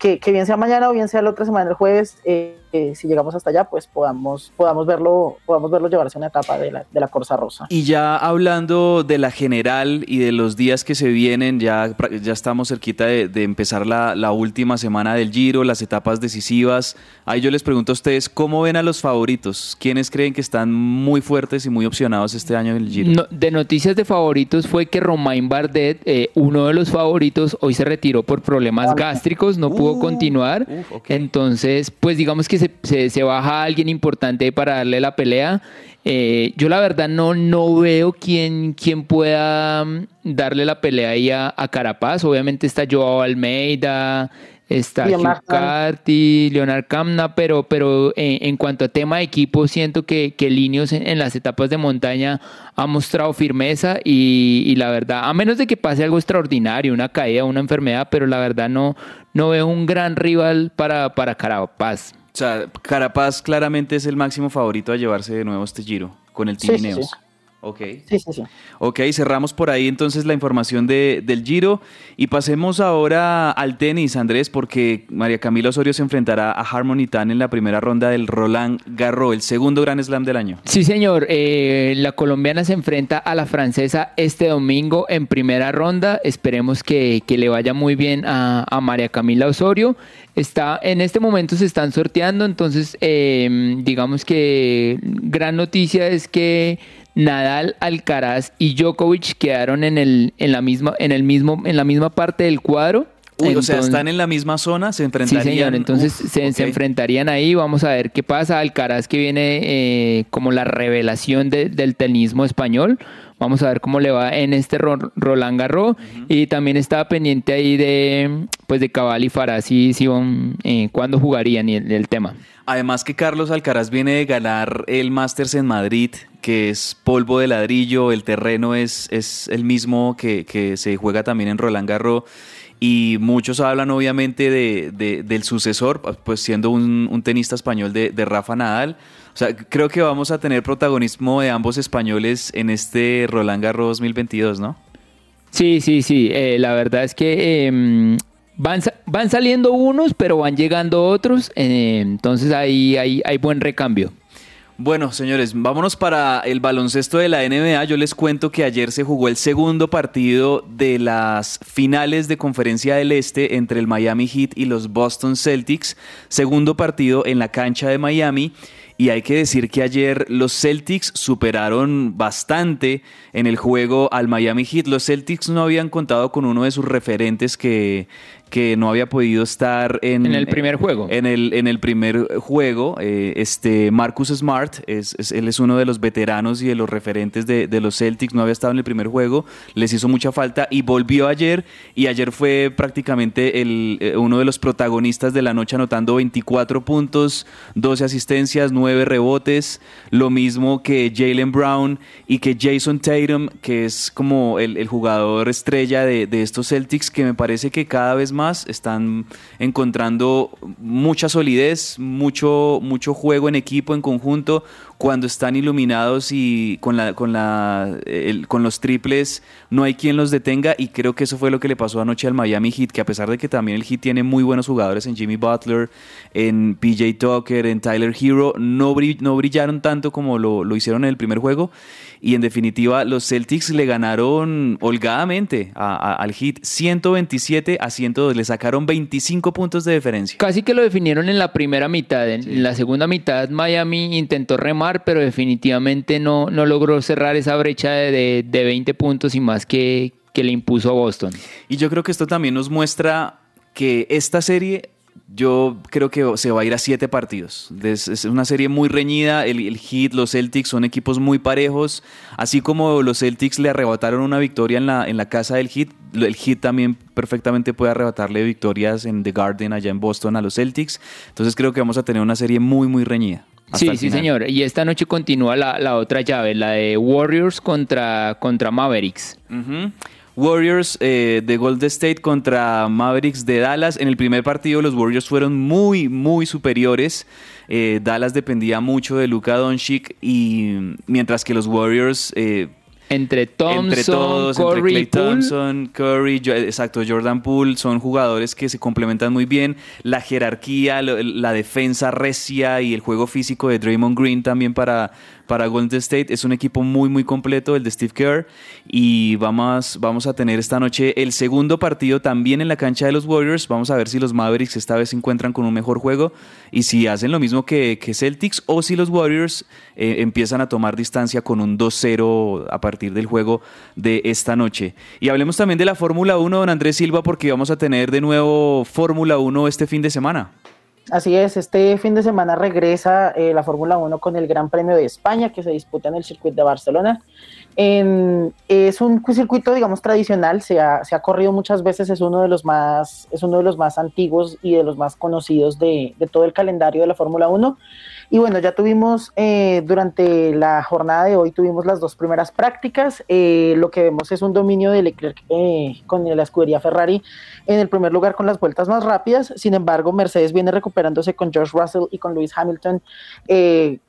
que, que bien sea mañana o bien sea la otra semana, el jueves, eh, eh, si llegamos hasta allá, pues podamos, podamos verlo, podamos verlo llevarse a una etapa de la, de la Corsa Rosa. Y ya hablando de la general y de los días que se vienen, ya, ya estamos cerquita de, de empezar la, la última semana del Giro, las etapas decisivas. Ahí yo les pregunto a ustedes, ¿cómo ven a los favoritos? ¿Quiénes creen que están muy fuertes y muy opcionados este año en el Giro? No, de noticias de favoritos fue que Romain Bardet, eh, uno de los favoritos, hoy se retiró por problemas gástricos, no pudo continuar. Entonces, pues digamos que se, se- se baja alguien importante para darle la pelea. Eh, yo la verdad no, no veo quién, quién pueda mm, darle la pelea ahí a, a Carapaz. Obviamente está Joao Almeida, está Hugh Leonard Kamp. Carty, Leonard Kamna, pero, pero en, en cuanto a tema de equipo, siento que, que Linios en, en las etapas de montaña ha mostrado firmeza y, y la verdad, a menos de que pase algo extraordinario, una caída, una enfermedad, pero la verdad no, no veo un gran rival para, para Carapaz. O sea, Carapaz claramente es el máximo favorito a llevarse de nuevo este Giro con el Team sí, Ineos. sí. Ok. Sí, sí, sí. Ok, cerramos por ahí entonces la información de, del Giro y pasemos ahora al tenis, Andrés, porque María Camila Osorio se enfrentará a Harmony Tan en la primera ronda del Roland Garros, el segundo Gran Slam del año. Sí, señor. Eh, la colombiana se enfrenta a la francesa este domingo en primera ronda. Esperemos que, que le vaya muy bien a, a María Camila Osorio. Está, en este momento se están sorteando, entonces eh, digamos que gran noticia es que Nadal, Alcaraz y Djokovic quedaron en el, en la misma, en el mismo, en la misma parte del cuadro. Uy, o sea, están en la misma zona, se enfrentarían. Sí, señor, entonces se, se, enfrentarían ahí, vamos a ver qué pasa. Alcaraz que viene eh, como la revelación de, del tenismo español. Vamos a ver cómo le va en este Roland Garros. Y también estaba pendiente ahí de pues de Cabal y Farah, si, si eh, cuándo jugarían y el, el, tema. Además que Carlos Alcaraz viene de ganar el Masters en Madrid, que es polvo de ladrillo, el terreno es, es el mismo que, que se juega también en Roland Garros y muchos hablan obviamente de, de, del sucesor, pues siendo un, un tenista español de, de, Rafa Nadal. O sea, creo que vamos a tener protagonismo de ambos españoles en este Roland Garros 2022, ¿no? Sí, sí, sí. Eh, la verdad es que eh, van, van saliendo unos, pero van llegando otros. Eh, entonces ahí hay, hay buen recambio. Bueno, señores, vámonos para el baloncesto de la NBA. Yo les cuento que ayer se jugó el segundo partido de las finales de Conferencia del Este entre el Miami Heat y los Boston Celtics. Segundo partido en la cancha de Miami. Y hay que decir que ayer los Celtics superaron bastante en el juego al Miami Heat. Los Celtics no habían contado con uno de sus referentes que, que no había podido estar en, en el primer juego. En el, en el primer juego, eh, este Marcus Smart, es, es, él es uno de los veteranos y de los referentes de, de, los Celtics, no había estado en el primer juego, les hizo mucha falta y volvió ayer y ayer fue prácticamente el, eh, uno de los protagonistas de la noche anotando 24 puntos, 12 asistencias, 9 rebotes, lo mismo que Jalen Brown y que Jason Tatum, que es como el, el jugador estrella de, de estos Celtics, que me parece que cada vez más más, están encontrando mucha solidez, mucho, mucho juego en equipo, en conjunto, cuando están iluminados y con, la, con, la, el, con los triples no hay quien los detenga y creo que eso fue lo que le pasó anoche al Miami Heat, que a pesar de que también el Heat tiene muy buenos jugadores en Jimmy Butler, en PJ Tucker, en Tyler Hero, no, brill, no brillaron tanto como lo, lo hicieron en el primer juego y en definitiva los Celtics le ganaron holgadamente a, a, al Heat 127 a 102, le sacaron 25 puntos de diferencia. Casi que lo definieron en la primera mitad, en, sí. la segunda mitad Miami intentó remar, pero definitivamente no, no logró cerrar esa brecha de, de, de 20 puntos y más que, que le impuso a Boston. Y yo creo que esto también nos muestra que esta serie yo creo que se va a ir a siete partidos. Es una serie muy reñida. El, el, Heat, los Celtics son equipos muy parejos. Así como los Celtics le arrebataron una victoria en la, en la casa del Heat, el Heat también perfectamente puede arrebatarle victorias en The Garden, allá en Boston, a los Celtics. Entonces creo que vamos a tener una serie muy, muy reñida. Sí, sí, señor. Y esta noche continúa la, la, otra llave, la de Warriors contra, contra Mavericks. Uh -huh. Warriors eh, de Golden State contra Mavericks de Dallas. En el primer partido los Warriors fueron muy, muy superiores. Eh, Dallas dependía mucho de Luka Doncic y mientras que los Warriors... Eh, entre Thompson, entre todos, Curry, entre Clay Thompson, Curry, yo, exacto, Jordan Poole, son jugadores que se complementan muy bien. La jerarquía, la defensa recia y el juego físico de Draymond Green también para, para Golden State. Es un equipo muy, muy completo, el de Steve Kerr. Y vamos, vamos a tener esta noche el segundo partido también en la cancha de los Warriors. Vamos a ver si los Mavericks esta vez se encuentran con un mejor juego y si hacen lo mismo que, Celtics o si los Warriors eh, empiezan a tomar distancia con un 2-0 a partir del juego de esta noche. Y hablemos también de la Fórmula 1, don Andrés Silva, porque vamos a tener de nuevo Fórmula 1 este fin de semana. Así es, este fin de semana regresa eh, la Fórmula 1 con el Gran Premio de España que se disputa en el circuito de Barcelona. Es un circuito, digamos, tradicional, se ha, se ha, corrido muchas veces, es uno de los más, es uno de los más antiguos y de los más conocidos de, de todo el calendario de la Fórmula 1. Y bueno, ya tuvimos eh, durante la jornada de hoy, tuvimos las dos primeras prácticas. Eh, lo que vemos es un dominio de Leclerc eh, con la escudería Ferrari en el primer lugar con las vueltas más rápidas. Sin embargo, Mercedes viene recuperándose con George Russell y con Lewis Hamilton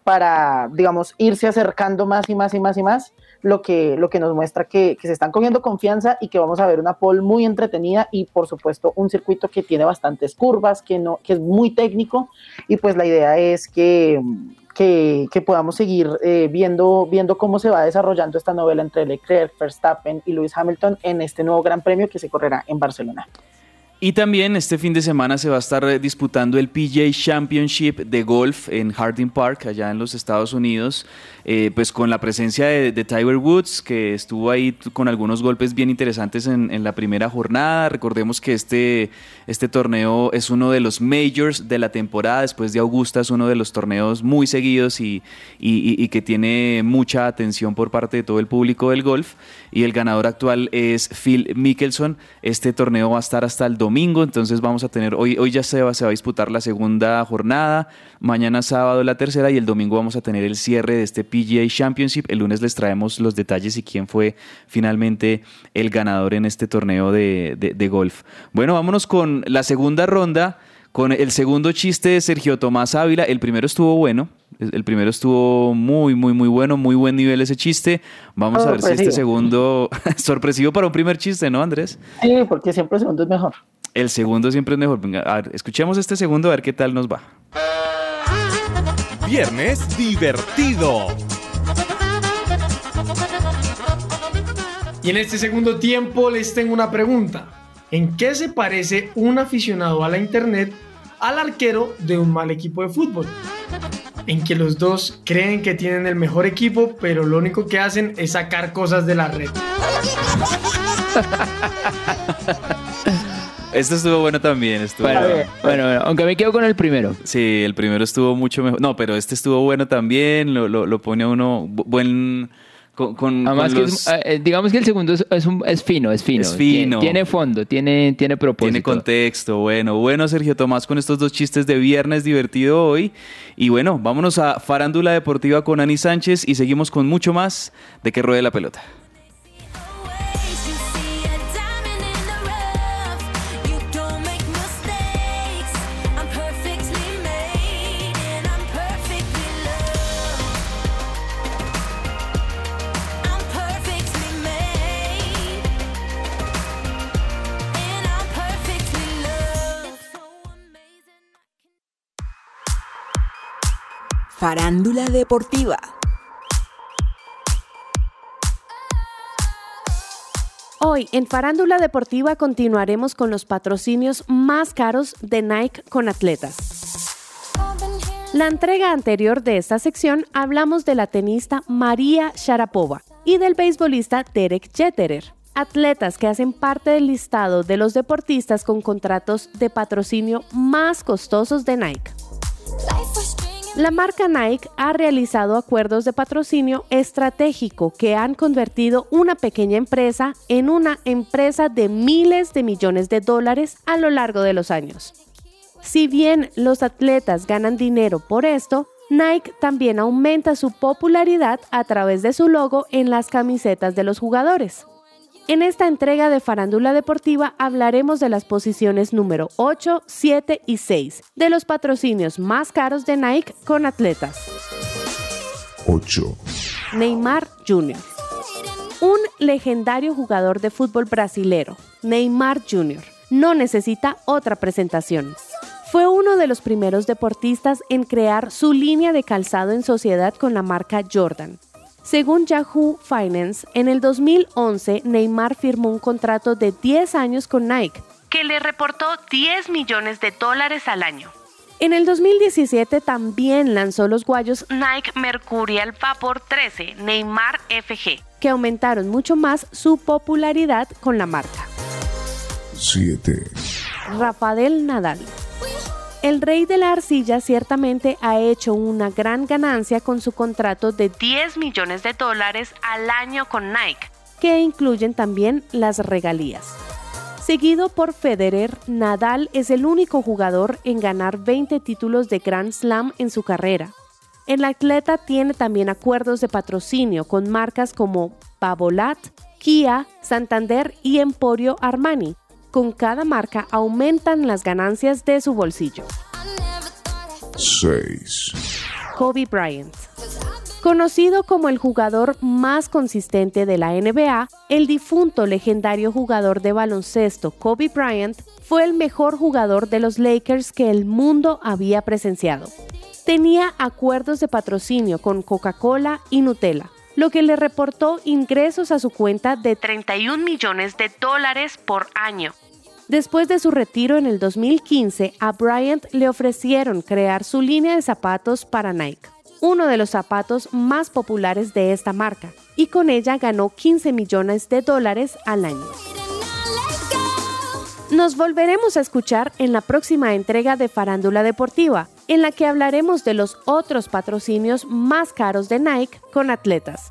para, digamos, irse acercando más y más y más y más lo que, lo que nos muestra que, que, se están cogiendo confianza y que vamos a ver una pole muy entretenida y por supuesto un circuito que tiene bastantes curvas, que, no, que es muy técnico y pues la idea es que, que, que podamos seguir eh, viendo, viendo cómo se va desarrollando esta novela entre Leclerc, Verstappen y Lewis Hamilton en este nuevo Gran Premio que se correrá en Barcelona. Y también este fin de semana se va a estar eh, disputando el PGA Championship de golf en Harding Park, allá en los Estados Unidos, eh, pues con la presencia de, de, Tiger Woods, que estuvo ahí con algunos golpes bien interesantes en, la primera jornada. Recordemos que este, este torneo es uno de los majors de la temporada, después de Augusta es uno de los torneos muy seguidos y, y, y que tiene mucha atención por parte de todo el público del golf. Y el ganador actual es Phil Mickelson. Este torneo va a estar hasta el domingo, entonces vamos a tener, hoy, hoy ya se va, se va a disputar la segunda jornada, mañana sábado la tercera y el domingo vamos a tener el cierre de este PGA Championship. El lunes les traemos los detalles y quién fue finalmente el ganador en este torneo de, de, de golf. Bueno, vámonos con la segunda ronda con el segundo chiste de Sergio Tomás Ávila. El primero estuvo bueno. El primero estuvo muy, muy, muy bueno, muy buen nivel ese chiste. Vamos a ver si este segundo. [laughs] sorpresivo para un primer chiste, ¿no, Andrés? Sí, porque siempre el segundo es mejor. El segundo siempre es mejor. Venga, a ver, escuchemos este segundo a ver qué tal nos va. Viernes divertido. Y en este segundo tiempo les tengo una pregunta. ¿En qué se parece un aficionado a la internet al arquero de un mal equipo de fútbol? En que los dos creen que tienen el mejor equipo, pero lo único que hacen es sacar cosas de la red. [laughs] Este estuvo bueno también. Estuvo bueno, bueno, bueno, bueno, aunque me quedo con el primero. Sí, el primero estuvo mucho mejor. No, pero este estuvo bueno también. Lo, lo, lo pone a uno buen. Con, con, Además con que los- es, eh, digamos que el segundo es, es, un- es fino, es fino. Es fino. Tiene, tiene fondo, tiene, tiene propósito. Tiene contexto, bueno, bueno Sergio Tomás con estos dos chistes de viernes divertido hoy. Y bueno, vámonos a Farándula Deportiva con Ani Sánchez y seguimos con mucho más de que ruede la pelota. Farándula deportiva. Hoy en Farándula Deportiva continuaremos con los patrocinios más caros de Nike con atletas. La entrega anterior de esta sección hablamos de la tenista María Sharapova y del beisbolista Derek Jeterer, atletas que hacen parte del listado de los deportistas con contratos de patrocinio más costosos de Nike. La marca Nike ha realizado acuerdos de patrocinio estratégico que han convertido una pequeña empresa en una empresa de miles de millones de dólares a lo largo de los años. Si bien los atletas ganan dinero por esto, Nike también aumenta su popularidad a través de su logo en las camisetas de los jugadores. En esta entrega de Farándula Deportiva hablaremos de las posiciones número 8, 7 y 6 de los patrocinios más caros de Nike con atletas. 8. Neymar Jr. Un legendario jugador de fútbol brasilero, Neymar Jr., no necesita otra presentación. Fue uno de los primeros deportistas en crear su línea de calzado en sociedad con la marca Jordan. Según Yahoo Finance, en el 2011 Neymar firmó un contrato de 10 años con Nike, que le reportó 10 millones de dólares al año. En el 2017 también lanzó los guayos Nike Mercurial Vapor 13 Neymar FG, que aumentaron mucho más su popularidad con la marca. 7. Rafael Nadal. El rey de la arcilla ciertamente ha hecho una gran ganancia con su contrato de 10 millones de dólares al año con Nike, que incluyen también las regalías. Seguido por Federer, Nadal es el único jugador en ganar 20 títulos de Grand Slam en su carrera. El atleta tiene también acuerdos de patrocinio con marcas como Babolat, Kia, Santander y Emporio Armani. Con cada marca aumentan las ganancias de su bolsillo. 6. Kobe Bryant. Conocido como el jugador más consistente de la NBA, el difunto legendario jugador de baloncesto Kobe Bryant fue el mejor jugador de los Lakers que el mundo había presenciado. Tenía acuerdos de patrocinio con Coca-Cola y Nutella, lo que le reportó ingresos a su cuenta de 31 millones de dólares por año. Después de su retiro en el 2015, a Bryant le ofrecieron crear su línea de zapatos para Nike uno de los zapatos más populares de esta marca, y con ella ganó 15 millones de dólares al año. Nos volveremos a escuchar en la próxima entrega de Farándula Deportiva, en la que hablaremos de los otros patrocinios más caros de Nike con atletas.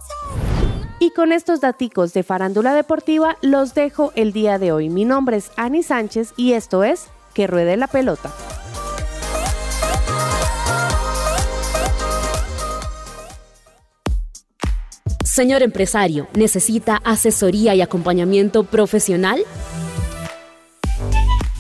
Y con estos daticos de Farándula Deportiva los dejo el día de hoy. Mi nombre es Ani Sánchez y esto es Que Ruede la Pelota. Señor empresario, ¿necesita asesoría y acompañamiento profesional?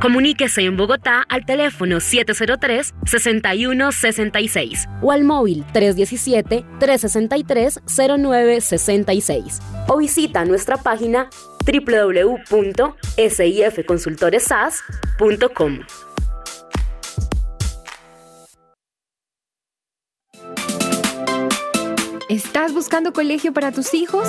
Comuníquese en Bogotá al teléfono 703-6166 o al móvil 317-363-0966 o visita nuestra página www.sifconsultoresas.com. ¿Estás buscando colegio para tus hijos?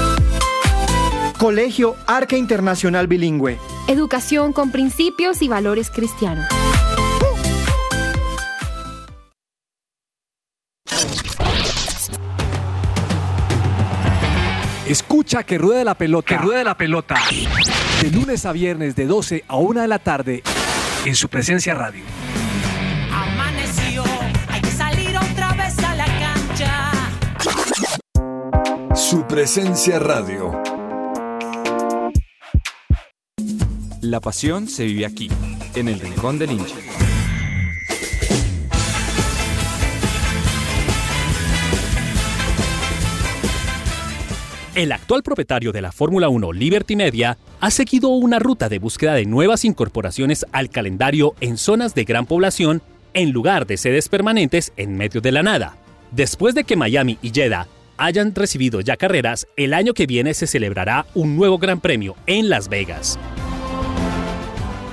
Colegio Arca Internacional Bilingüe. Educación con principios y valores cristianos. Escucha que ruede la pelota. Que ruede la pelota. De lunes a viernes de 12 a 1 de la tarde en su presencia radio. Amaneció, hay que salir otra vez a la cancha. Su presencia radio. La pasión se vive aquí, en el Rincón del Hincha. El actual propietario de la Fórmula 1, Liberty Media, ha seguido una ruta de búsqueda de nuevas incorporaciones al calendario en zonas de gran población en lugar de sedes permanentes en medio de la nada. Después de que Miami y Jeddah hayan recibido ya carreras, el año que viene se celebrará un nuevo Gran Premio en Las Vegas.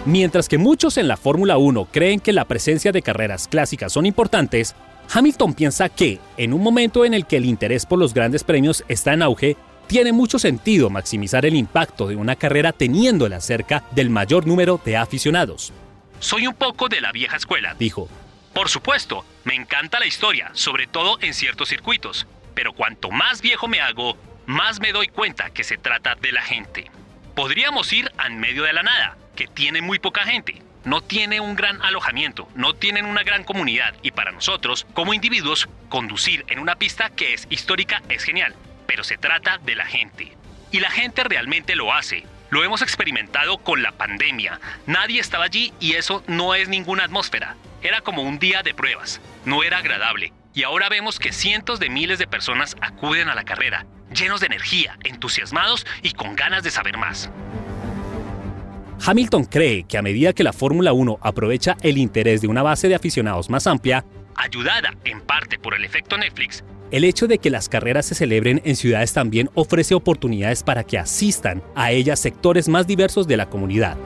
Mientras que muchos en la Fórmula 1 creen que la presencia de carreras clásicas son importantes, Hamilton piensa que, en un momento en el que el interés por los grandes premios está en auge, tiene mucho sentido maximizar el impacto de una carrera teniéndola cerca del mayor número de aficionados. Soy un poco de la vieja escuela, dijo. Por supuesto, me encanta la historia, sobre todo en ciertos circuitos, pero cuanto más viejo me hago, más me doy cuenta que se trata de la gente. Podríamos ir en medio de la nada, que tiene muy poca gente, no tiene un gran alojamiento, no tienen una gran comunidad y para nosotros, como individuos, conducir en una pista que es histórica es genial, pero se trata de la gente. Y la gente realmente lo hace. Lo hemos experimentado con la pandemia. Nadie estaba allí y eso no es ninguna atmósfera. Era como un día de pruebas. No era agradable. Y ahora vemos que cientos de miles de personas acuden a la carrera, llenos de energía, entusiasmados y con ganas de saber más. Hamilton cree que a medida que la Fórmula 1 aprovecha el interés de una base de aficionados más amplia, ayudada en parte por el efecto Netflix, el hecho de que las carreras se celebren en ciudades también ofrece oportunidades para que asistan a ellas sectores más diversos de la comunidad.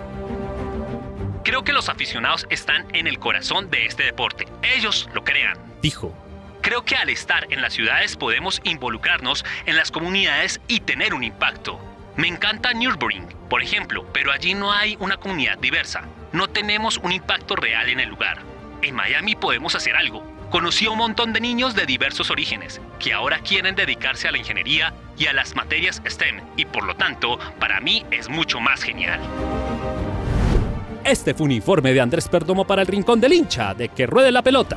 Creo que los aficionados están en el corazón de este deporte. Ellos lo crean, dijo. Creo que al estar en las ciudades podemos involucrarnos en las comunidades y tener un impacto. Me encanta Nürburgring, por ejemplo, pero allí no hay una comunidad diversa. No tenemos un impacto real en el lugar. En Miami podemos hacer algo. Conocí a un montón de niños de diversos orígenes que ahora quieren dedicarse a la ingeniería y a las materias STEM y por lo tanto para mí es mucho más genial. Este fue un informe de Andrés Perdomo para el Rincón del Hincha de Que Ruede la Pelota.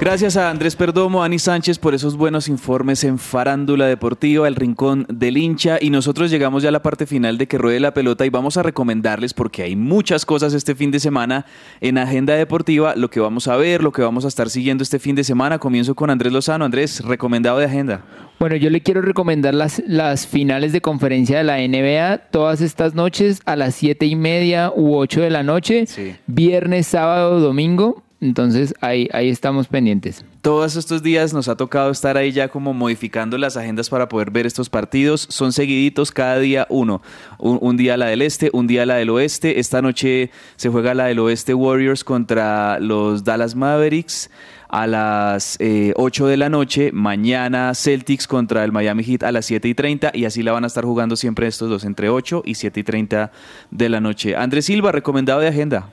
Gracias a Andrés Perdomo, Ani Sánchez por esos buenos informes en Farándula Deportiva, el Rincón del Hincha. Y nosotros llegamos ya a la parte final de que ruede la pelota y vamos a recomendarles, porque hay muchas cosas este fin de semana en Agenda Deportiva, lo que vamos a ver, lo que vamos a estar siguiendo este fin de semana. Comienzo con Andrés Lozano. Andrés, recomendado de Agenda. Bueno, yo le quiero recomendar las, las finales de conferencia de la NBA todas estas noches a las siete y media u 8 de la noche, viernes, sábado, domingo. Entonces ahí, ahí estamos pendientes. Todos estos días nos ha tocado estar ahí ya como modificando las agendas para poder ver estos partidos. Son seguiditos cada día uno. Un, día la del este, un día la del oeste. Esta noche se juega la del oeste Warriors contra los Dallas Mavericks a las eh, 8 de la noche. Mañana Celtics contra el Miami Heat a las 7 y 30. Y así la van a estar jugando siempre estos dos entre 8 y 7 y 30 de la noche. Andrés Silva, recomendado de agenda.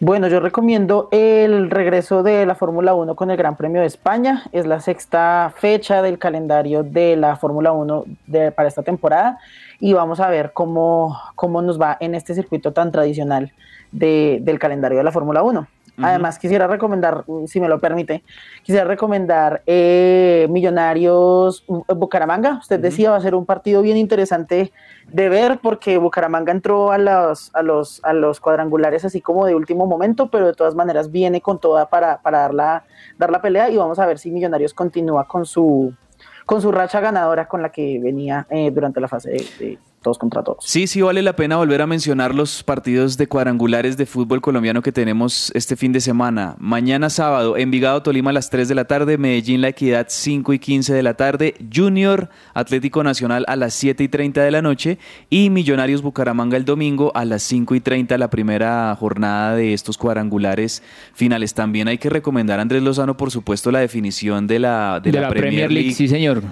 Bueno, yo recomiendo el regreso de la Fórmula 1 con el Gran Premio de España. Es la sexta fecha del calendario de la Fórmula 1 de, para esta temporada y vamos a ver cómo, cómo nos va en este circuito tan tradicional de, del calendario de la Fórmula 1. Además, quisiera recomendar, si me lo permite, quisiera recomendar eh, Millonarios Bucaramanga. Usted decía, va a ser un partido bien interesante de ver porque Bucaramanga entró a los, a los, a los cuadrangulares así como de último momento, pero de todas maneras viene con toda para, para dar, la, dar la pelea y vamos a ver si Millonarios continúa con su, con su racha ganadora con la que venía eh, durante la fase de, de todos contra todos. Sí, sí vale la pena volver a mencionar los partidos de cuadrangulares de fútbol colombiano que tenemos este fin de semana. Mañana sábado, Envigado Tolima a las 3 de la tarde, Medellín La Equidad 5 y 15 de la tarde, Junior Atlético Nacional a las 7 y 30 de la noche y Millonarios Bucaramanga el domingo a las 5 y 30 la primera jornada de estos cuadrangulares finales. También hay que recomendar a Andrés Lozano, por supuesto, la definición de la, de De la, la Premier League, sí señor.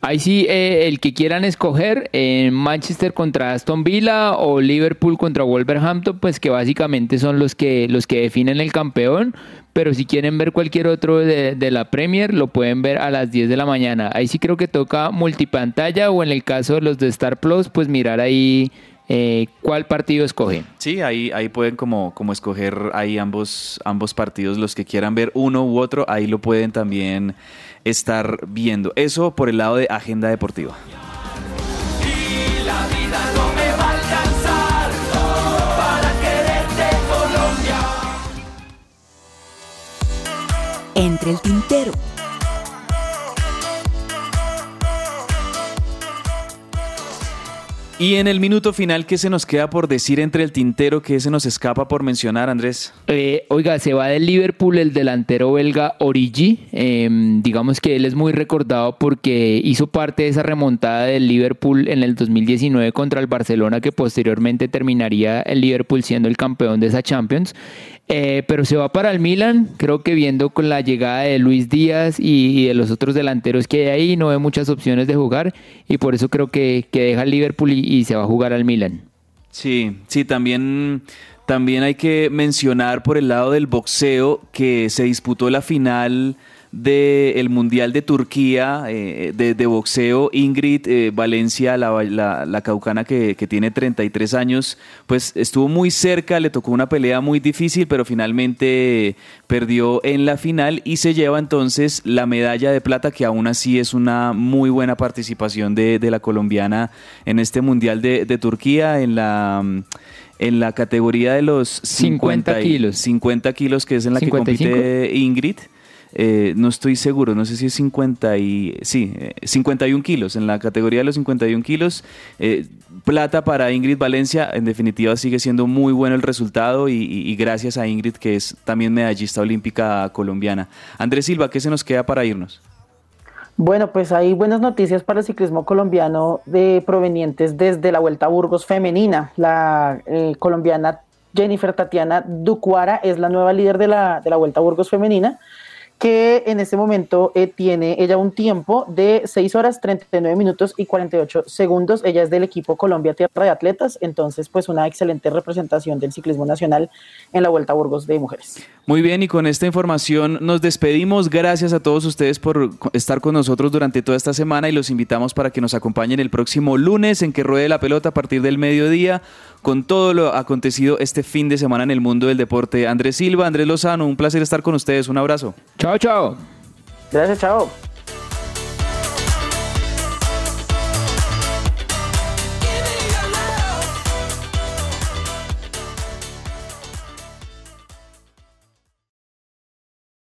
Ahí sí, eh, el que quieran escoger, eh, Manchester contra Aston Villa o Liverpool contra Wolverhampton, pues que básicamente son los que, los que definen el campeón. Pero si quieren ver cualquier otro de, de la Premier, lo pueden ver a las 10 de la mañana. Ahí sí creo que toca multipantalla o en el caso de los de Star Plus, pues mirar ahí eh, cuál partido escogen. Sí, ahí, ahí pueden como, como escoger ahí ambos, ambos partidos, los que quieran ver uno u otro, ahí lo pueden también estar viendo. Eso por el lado de agenda deportiva. Entre el tintero. Y en el minuto final, ¿qué se nos queda por decir entre el tintero? ¿Qué se nos escapa por mencionar, Andrés? Eh, oiga, se va del Liverpool el delantero belga Origi. Eh, digamos que él es muy recordado porque hizo parte de esa remontada del Liverpool en el 2019 contra el Barcelona, que posteriormente terminaría el Liverpool siendo el campeón de esa Champions. Eh, pero se va para el Milan, creo que viendo con la llegada de Luis Díaz y, de los otros delanteros que hay ahí, no ve muchas opciones de jugar y por eso creo que, que deja el Liverpool y, y, se va a jugar al Milan. Sí, sí, también, también hay que mencionar por el lado del boxeo que se disputó la final del Mundial de Turquía eh, de, de, boxeo, Ingrid eh, Valencia, la, la, la caucana que, que, tiene 33 años, pues estuvo muy cerca, le tocó una pelea muy difícil, pero finalmente perdió en la final y se lleva entonces la medalla de plata, que aún así es una muy buena participación de, de la colombiana en este Mundial de, de Turquía, en la en la categoría de los 50, 50 kilos. 50 kilos, que es en la 55. que compite Ingrid. Eh, no estoy seguro, no sé si es 50 y, sí, eh, 51 kilos, en la categoría de los 51 kilos, eh, plata para Ingrid Valencia, en definitiva sigue siendo muy bueno el resultado y, gracias a Ingrid que es también medallista olímpica colombiana. Andrés Silva, ¿qué se nos queda para irnos? Bueno, pues hay buenas noticias para el ciclismo colombiano de provenientes desde la Vuelta a Burgos femenina. La eh, colombiana Jennifer Tatiana Ducuara es la nueva líder de la, de la Vuelta a Burgos femenina que en este momento eh, tiene ella un tiempo de 6 horas 39 minutos y 48 segundos. Ella es del equipo Colombia Tierra de Atletas, entonces pues una excelente representación del ciclismo nacional en la Vuelta a Burgos de Mujeres. Muy bien, y con esta información nos despedimos. Gracias a todos ustedes por estar con nosotros durante toda esta semana y los invitamos para que nos acompañen el próximo lunes en que ruede la pelota a partir del mediodía con todo lo acontecido este fin de semana en el mundo del deporte. Andrés Silva, Andrés Lozano, un placer estar con ustedes. Un abrazo. Chao, chao. Gracias, chao.